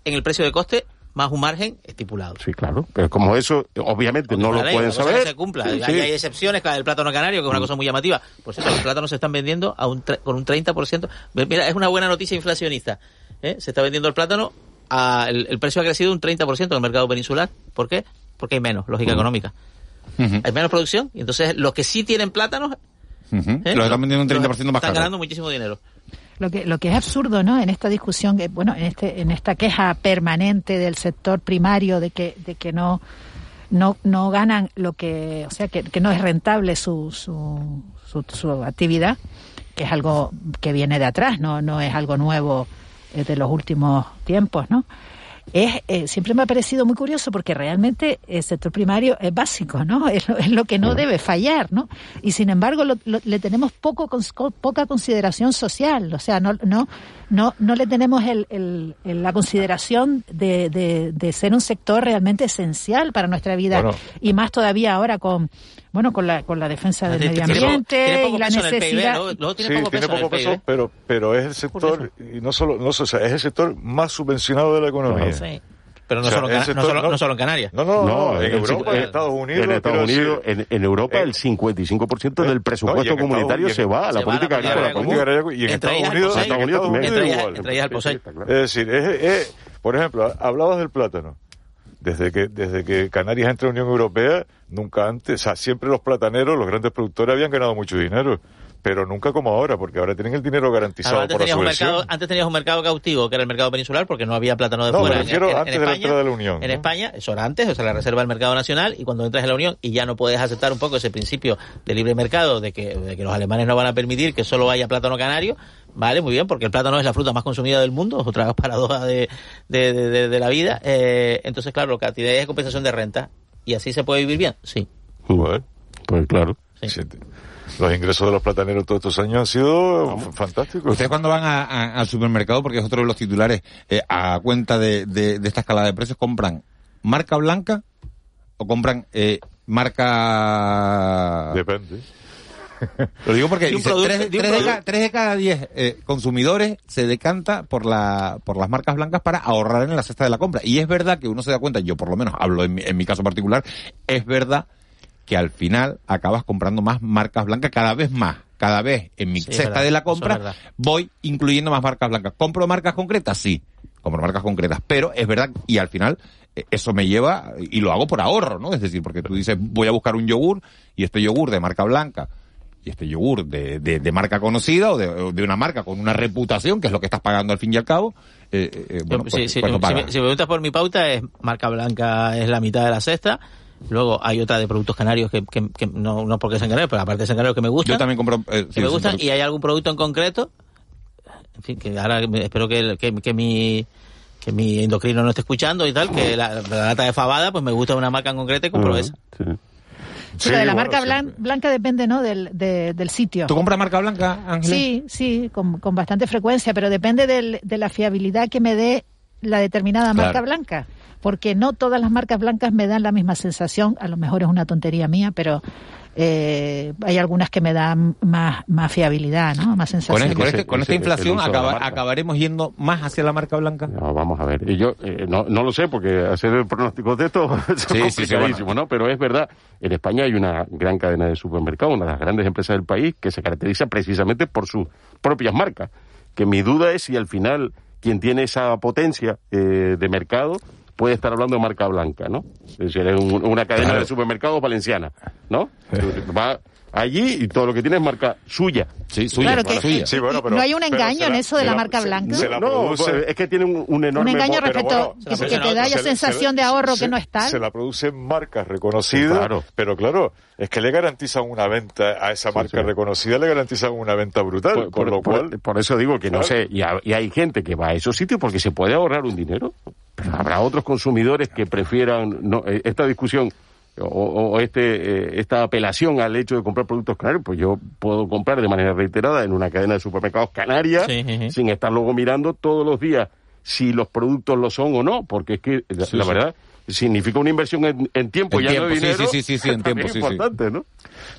en el precio de coste más un margen estipulado. Sí, claro. Pero como eso, obviamente, no lo pueden saber. Que se cumpla. Hay, excepciones, el plátano canario, que es una cosa muy llamativa. Por cierto, los plátanos se están vendiendo a un con un 30%. Mira, es una buena noticia inflacionista. ¿eh? Se está vendiendo el plátano, a, el, el, precio ha crecido un 30% en el mercado peninsular. ¿Por qué? porque hay menos, lógica económica. Hay menos producción, y entonces los que sí tienen plátanos... ¿eh? Lo están vendiendo un 30% más caro. Están ganando muchísimo dinero. Lo que, lo que es absurdo, ¿no? En esta discusión, eh, bueno, en este, en esta queja permanente del sector primario de que, de que no, no, no ganan lo que, o sea, que, que no es rentable su, su, su, su actividad, que es algo que viene de atrás, no, no es algo nuevo de los últimos tiempos, ¿no? es eh, siempre me ha parecido muy curioso porque realmente el sector primario es básico, ¿no? Es lo, es lo que no debe fallar, ¿no? Y sin embargo lo, lo, le tenemos poco poca consideración social, o sea, no no no no le tenemos el, el, el la consideración de, de, de, ser un sector realmente esencial para nuestra vida bueno. y más todavía ahora con bueno con la con la defensa del medio ambiente tiene y la el necesidad PIB, tiene sí, poco tiene peso poco PIB. pero, pero es el sector, y no solo, no, o sea, es el sector más subvencionado de la economía. Sí. Pero no, O sea, solo, en no, solo, no solo en Canarias. No, no, no, No, en Europa, en Estados Unidos. En Estados Unidos, decir, en, en Europa, eh, el 55% eh, del presupuesto comunitario se va a la a política agrícola común. y en Estados Unidos, POSEI. en Estados Unidos Entre también ellas- el. Es decir, es, es- por ejemplo, hablabas del plátano. Desde que, desde que Canarias entra en la Unión Europea, nunca antes, o sea, siempre los plataneros, los grandes productores habían ganado mucho dinero, pero nunca como ahora, porque ahora tienen el dinero garantizado antes, por la tenías un mercado, antes tenías un mercado cautivo, que era el mercado peninsular, porque no había plátano de No, fuera me en, refiero en- en antes de la España. entrada de la Unión, En ¿no? España, eso era antes, o sea, la reserva del mercado nacional, y cuando entras en la Unión y ya no puedes aceptar un poco ese principio de libre mercado, de que, de que los alemanes no van a permitir que solo haya plátano canario, vale, muy bien, porque el plátano es la fruta más consumida del mundo, otra paradoja de, de, de- de- de la vida. Eh, entonces, claro, lo que es compensación de renta. ¿Y así se puede vivir bien? Sí. Bueno, Pues claro. sí, Los ingresos de los plataneros todos estos años han sido fantásticos. Ustedes cuando van a- a- al supermercado, porque es otro de los titulares, eh, a cuenta de, de- de esta escalada de precios, ¿compran marca blanca o compran eh, marca... Depende. Lo digo porque dice, producto- tres, tres de, producto. ca- tres de cada diez eh, consumidores se decanta por la por las marcas blancas para ahorrar en la cesta de la compra. Y es verdad que uno se da cuenta, yo por lo menos hablo en mi, en mi caso particular, es verdad que al final acabas comprando más marcas blancas cada vez más. Cada vez en mi Sí, cesta verdad, de la compra voy incluyendo más marcas blancas. ¿Compro marcas concretas? Sí, compro marcas concretas. Pero es verdad, y al final eh, eso me lleva, y lo hago por ahorro, ¿no? Es decir, porque tú dices, voy a buscar un yogur, y este yogur de marca blanca, y este yogur de, de, de marca conocida o de, de una marca con una reputación, que es lo que estás pagando al fin y al cabo, eh, eh, eh, bueno, pues, sí, sí, pues si, me, si me preguntas por mi pauta, es marca blanca es la mitad de la cesta. Luego hay otra de productos canarios que, que- que no, no porque sean canarios, pero aparte de sean canarios que me gustan. Yo también compro... eh, que sí, me gustan pero- y hay algún producto en concreto en fin que ahora me- espero que, que, que mi que mi endocrino no esté escuchando y tal que la, la lata de fabada pues me gusta una marca en concreto y compro esa sí. Sí, lo de la bueno, marca blan- blanca depende, ¿no? Del, de- del sitio. ¿Tú compras marca blanca, Ángel? Sí, sí, con, con bastante frecuencia, pero depende del- de la fiabilidad que me dé la determinada Claro. marca blanca. Porque no todas las marcas blancas me dan la misma sensación, a lo mejor es una tontería mía, pero eh, hay algunas que me dan más, más fiabilidad, ¿no? Más Con, sensación. este- con, este- con esta inflación acaba- acabaremos yendo más hacia la marca blanca. No, vamos a ver. Y yo eh, no, no lo sé, porque hacer el pronóstico de esto es Sí, sí, sí, complicadísimo, ¿no? Pero es verdad, en España hay una gran cadena de supermercados, una de las grandes empresas del país, que se caracteriza precisamente por sus propias marcas. Que mi duda es si al final quien tiene esa potencia eh, de mercado puede estar hablando de marca blanca, ¿no? Es decir, es un- una cadena Claro. de supermercados valenciana, ¿no? Va allí y todo lo que tiene es marca suya. Sí, suya, Claro para que- suya. Sí, bueno, pero- no hay un engaño en eso de la la- marca blanca. se la no, produce- es que tiene un, un enorme... un engaño respecto bueno, que, se que la- te da esa la- sensación se de ahorro se- que no es tal. Se la producen marcas reconocidas, Claro. pero claro, es que le garantizan una venta a esa marca sí. reconocida, le garantizan una venta brutal, Por, con por- lo cual... por eso digo que no sé, y hay gente que va a esos sitios porque se puede ahorrar un dinero. Pero habrá otros consumidores que prefieran no, eh, esta discusión o, o este eh, esta apelación al hecho de comprar productos canarios, pues yo puedo comprar de manera reiterada en una cadena de supermercados canaria Sí, sí, sí. sin estar luego mirando todos los días si los productos lo son o no, porque es que la, Sí, la sí. verdad significa una inversión en, en tiempo En ya no tiempo, sí, dinero. sí, sí, sí, en también tiempo, sí, sí. importante, ¿no?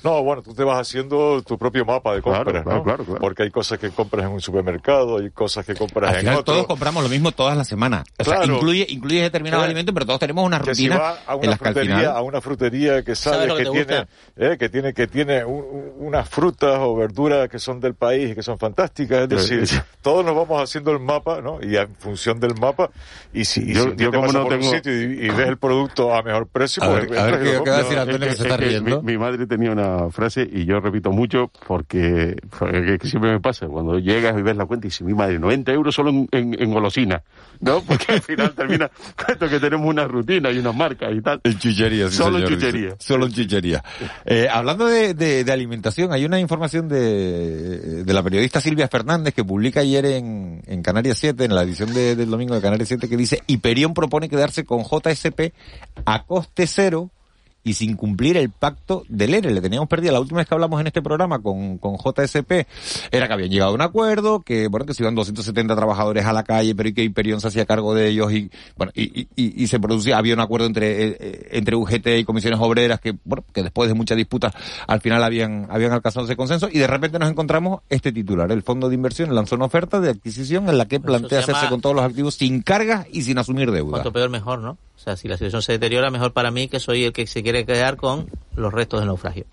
No, bueno, tú te vas haciendo tu propio mapa de compras, claro, ¿no? claro, claro. Porque hay cosas que compras en un supermercado, hay cosas que compras Al en final otro. todos compramos lo mismo todas las semanas. O sea, incluye, incluye determinados Claro. alimentos, pero todos tenemos una que si rutina va a en una las que al frutería, final... a una frutería que ¿Sabes sabes lo que tiene, eh, que tiene que tiene un- un- unas frutas o verduras que son del país y que son fantásticas, es Pero, decir, eh, todos nos vamos haciendo el mapa, ¿no? Y en función del mapa y si, y Yo- si yo te como no por un tengo- sito y, y el producto a mejor precio, A pues a ver qué- decir Antonio que se está riendo. Mi, mi madre tenía una frase y yo repito mucho porque, porque siempre me pasa. Cuando llegas y ves la cuenta y dices, mi madre, 90 euros solo en, en, en golosina, ¿no? Porque al final termina cuento que tenemos una rutina y unas marcas y tal. En chuchería, sí, Solo en chuchería. Solo en chuchería. Eh, hablando de, de- de alimentación, hay una información de, de la periodista Silvia Fernández que publica ayer en, en Canarias 7, en la edición de- del domingo de Canarias 7, que dice, Hiperión propone quedarse con A coste cero y sin cumplir el pacto del ERE. Le teníamos perdida la última vez que hablamos en este programa con, con JSP, era que habían llegado a un acuerdo, que bueno, que se iban 270 trabajadores a la calle, pero y que Hiperión se hacía cargo de ellos y bueno, y, y- y, se producía, había un acuerdo entre, eh, eh, entre UGT y comisiones obreras que, bueno, que después de muchas disputas al final habían, habían alcanzado ese consenso y de repente nos encontramos este titular. El fondo de inversión lanzó una oferta de adquisición en la que plantea hacerse con todos los activos sin cargas y sin asumir deuda. Cuanto peor, mejor, ¿no? Sea, si la situación se deteriora, mejor para mí que soy el que se quiere quedar con los restos del naufragio.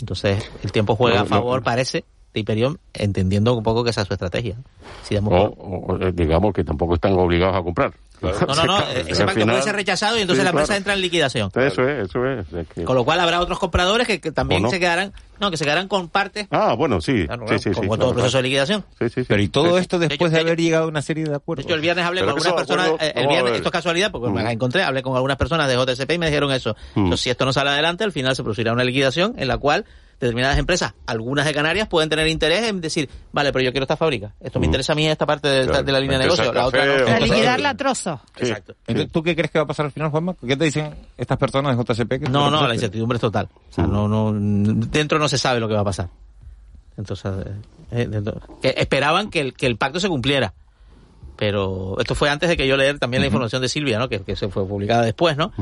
Entonces, el tiempo juega No, a no. favor, parece, de Hyperion, entendiendo un poco que esa es su estrategia. Si damos O, por- o, digamos que tampoco están obligados a comprar. No, no, no, ese final- puede ser rechazado y entonces Sí, la empresa claro. entra en liquidación. Eso es, eso es. es que- Con lo cual habrá otros compradores que, que también se quedarán, no, que se quedarán con parte, Ah, bueno, sí. Claro, sí, sí, como sí, todo claro, proceso de liquidación. Sí, sí, sí. Pero y todo Sí. esto después de haber llegado a una serie de acuerdos. Yo el viernes hablé Pero con algunas personas, eh, el viernes, esto es casualidad porque me Mm. las encontré, hablé con algunas personas de JSP y me dijeron eso. Mm. Entonces, si esto no sale adelante, al final se producirá una liquidación en la cual determinadas empresas, algunas de Canarias, pueden tener interés en decir, vale, pero yo quiero esta fábrica. Esto me interesa a mí esta parte de, Claro. de la línea de negocio, la otra no. Para Entonces, liquidarla a trozos. Exacto. Entonces, ¿tú qué crees que va a pasar al final, Juanma? ¿Qué te dicen estas personas de JSP? que No, no, la incertidumbre es total. O sea, no, no, dentro no se sabe lo que va a pasar. Entonces, eh, eh, dentro- que esperaban que el, que el pacto se cumpliera. Pero esto fue antes de que yo leer también la información de Silvia, ¿no? Que, que se fue publicada después, ¿no?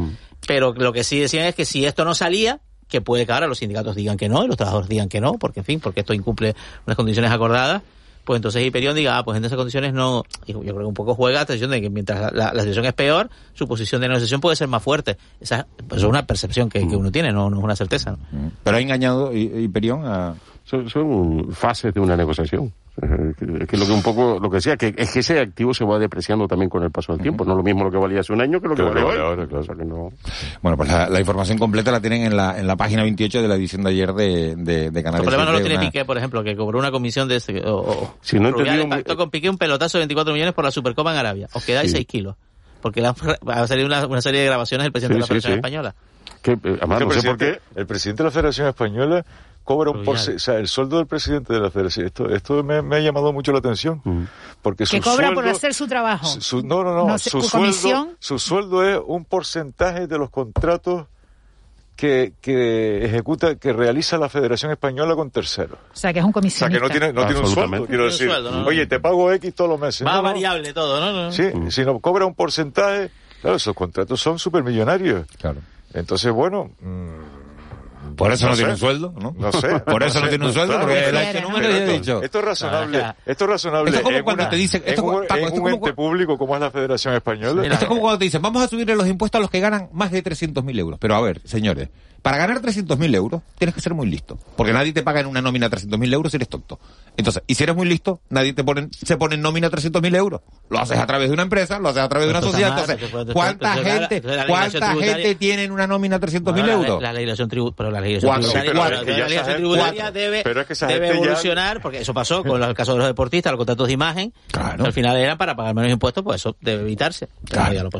Pero lo que sí decían es que si esto no salía, que puede que ahora los sindicatos digan que no y los trabajadores digan que no, porque en fin, porque esto incumple unas condiciones acordadas, pues entonces Hyperion diga, ah, pues en esas condiciones no, y yo creo que un poco juega la de que mientras la, la situación es peor, su posición de negociación puede ser más fuerte. Esa pues es una percepción que, que uno tiene, no, no es una certeza. ¿no? Pero ha engañado Hyperion a... Son, son fases de una negociación. Eh, que- lo que un poco, lo que decía, que es que ese activo se va depreciando también con el paso del tiempo. No es lo mismo lo que valía hace un año que lo que, vale vale hoy. ahora, claro. O sea que no- Bueno, pues la, la información completa la tienen en la, en la página 28 de la edición de ayer de, de, de El Canarias. problema no lo 7, tiene una- Piqué, por ejemplo, que cobró una comisión de... ese- o- o- Si no entendido- pactó con Piqué un pelotazo de 24 millones por la Supercopa en Arabia. Os quedáis Sí. 6 kilos. Porque han- va a salir una, una serie de grabaciones del presidente Sí, de la Federación sí. Española. Que, eh, además, el, no sé por presidente, el presidente de la Federación Española cobra un porcentaje, o sea, el sueldo del presidente de la Federación, esto, esto me, me ha llamado mucho la atención, porque Que su cobra por hacer su trabajo. su- su- no, no, no, su, ¿cu- sueldo, comisión? su sueldo es un porcentaje de los contratos que, que ejecuta, que realiza la Federación Española con terceros. O sea, que es un O sea, comisionista. que no tiene, no tiene un sueldo, Absolutamente. quiero. Oye, te pago X todos los meses. No, no. variable todo, ¿no? no. Sí, si no cobra un porcentaje, claro, esos contratos son supermillonarios. Claro. Entonces, bueno, mm, Por eso no, sé. tiene un sueldo, ¿no? No sé. Por eso no sé. tiene un sueldo, Claro, porque él ha hecho números y ha esto- dicho. Esto es razonable. Ajá. Esto es razonable. Esto es como en cuando una- te dicen- esto en es como- un, Paco, en esto es un como- ente público como es la Federación Española. Esto es como cuando te dicen, vamos a subirle los impuestos a los que ganan más de 300.000 euros. Pero a ver, señores, para ganar 300.000 euros tienes que ser muy listo. Porque nadie te paga en una nómina 300.000 euros si eres tonto. Entonces, y si eres muy listo, nadie te pone, se pone en nómina 300.000 euros. Lo haces a través de una empresa, lo haces a través de una sociedad. mal, Entonces, ¿cuánta gente, cuánta gente tiene en una nómina 300.000 Bueno, la- euros? La, legislación tributaria, pero la- legislación tributaria debe, Pero es que esa debe gente ya- evolucionar, porque eso pasó con los casos de los deportistas, los contratos de imagen, al final eran para pagar menos impuestos, pues eso debe evitarse. Claro.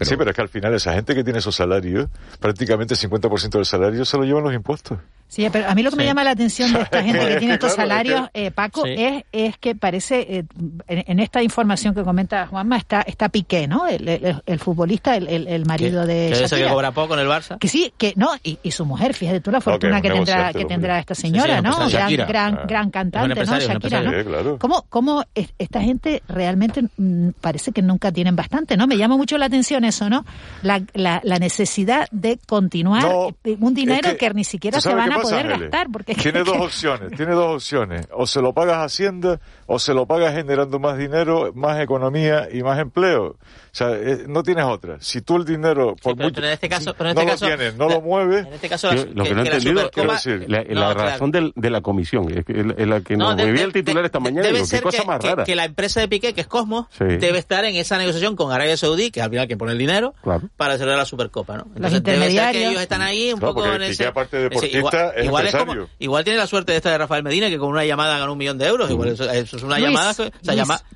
sí, pero es que al final esa gente que tiene esos salarios, prácticamente el 50% del salario se lo llevan los impuestos. Sí, pero a mí lo que me llama la atención de esta gente que tiene estos Claro, es que- salarios, eh, Paco, Sí. es, es que parece, eh, en, en esta información que comenta Juanma, está, está Piqué, ¿no? El, el- el futbolista, el, el- marido de que ese que cobra poco en el Barça. Que sí, que no, y, y su mujer, fíjate tú la fortuna un que tendrá que tendrá esta sí, señora, ¿no? Gran, gran, Ah. gran cantante, ¿no? Shakira, ¿no? claro. ¿Cómo, cómo es- esta gente realmente mm, parece que nunca tienen bastante, ¿no? Me llama mucho la atención eso, ¿no? La, la, la necesidad de continuar No, eh, un dinero es que, ni siquiera ¿tú se van a pasa, poder Ángeles? gastar. Porque Tiene dos opciones, tiene dos opciones. O se lo pagas Hacienda o se lo pagas generando más dinero, más economía y más empleo. O sea, eh, no tienes otra. Si tú el dinero, por pero- mucho- pero en este caso- pero en no este lo caso- tienes, no lo mueves, En este caso, Yo lo que no he entendido Supercopa- es la, la No, claro. razón del- de la comisión, es, que la- es la que No, nos de- movía de- el titular de- esta mañana. Debe digo, qué ser cosa que, más que- rara. que la empresa de Piqué, que es Cosmos, Sí. debe estar en esa negociación con Arabia Saudí, que es al final quien pone el dinero, Claro. para celebrar la Supercopa, ¿no? Entonces debe ser que ellos están ahí un Claro, poco en ese... aparte de ese- deportista, es igual, empresario. como- igual tiene la suerte de esta de Rafael Medina, que con una llamada ganó un millón de euros. Igual eso, es una llamada...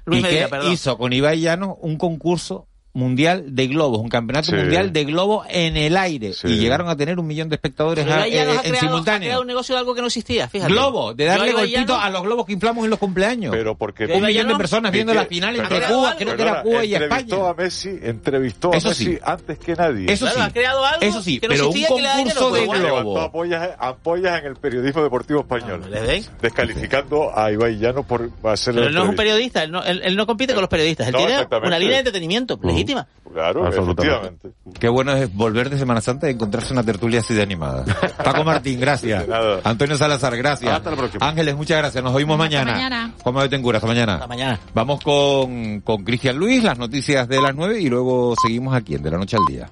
Luis Medina, perdón. hizo con Ibai Llano un concurso mundial de globos, un campeonato Sí. mundial de globos en el aire. Sí. Y llegaron a tener un millón de espectadores a- eh, en creado, simultáneo. creado un negocio de algo que no existía, fíjate. Globo, de darle Ibai golpito Llano- a los globos que inflamos en los cumpleaños. Pero porque un millón de personas viendo Piqué- la final entre Cuba, creo que era Cuba y entrevistó España. a Messi, entrevistó a Eso Messi sí. antes que nadie. Eso Claro, sí. ha creado algo Eso sí, que no pero un que concurso de pues, igual. globo. Levantó apoyas, apoyas en el periodismo deportivo español. ¿le ven? Descalificando a Ibai Llano por hacer Pero él no es un periodista, él no, él, él no compite con los periodistas, él tiene una línea de entretenimiento legítima. Claro, efectivamente. Qué bueno es volver de Semana Santa y encontrarse una tertulia así de animada. Paco Martín, gracias. Antonio Salazar, gracias. Hasta la próxima. Ángeles, muchas gracias. Nos oímos mañana. mañana. Juan Manuel hasta mañana. Hasta mañana. Vamos con, con Cristian Luis, las noticias de las nueve y luego seguimos aquí en De la Noche al Día.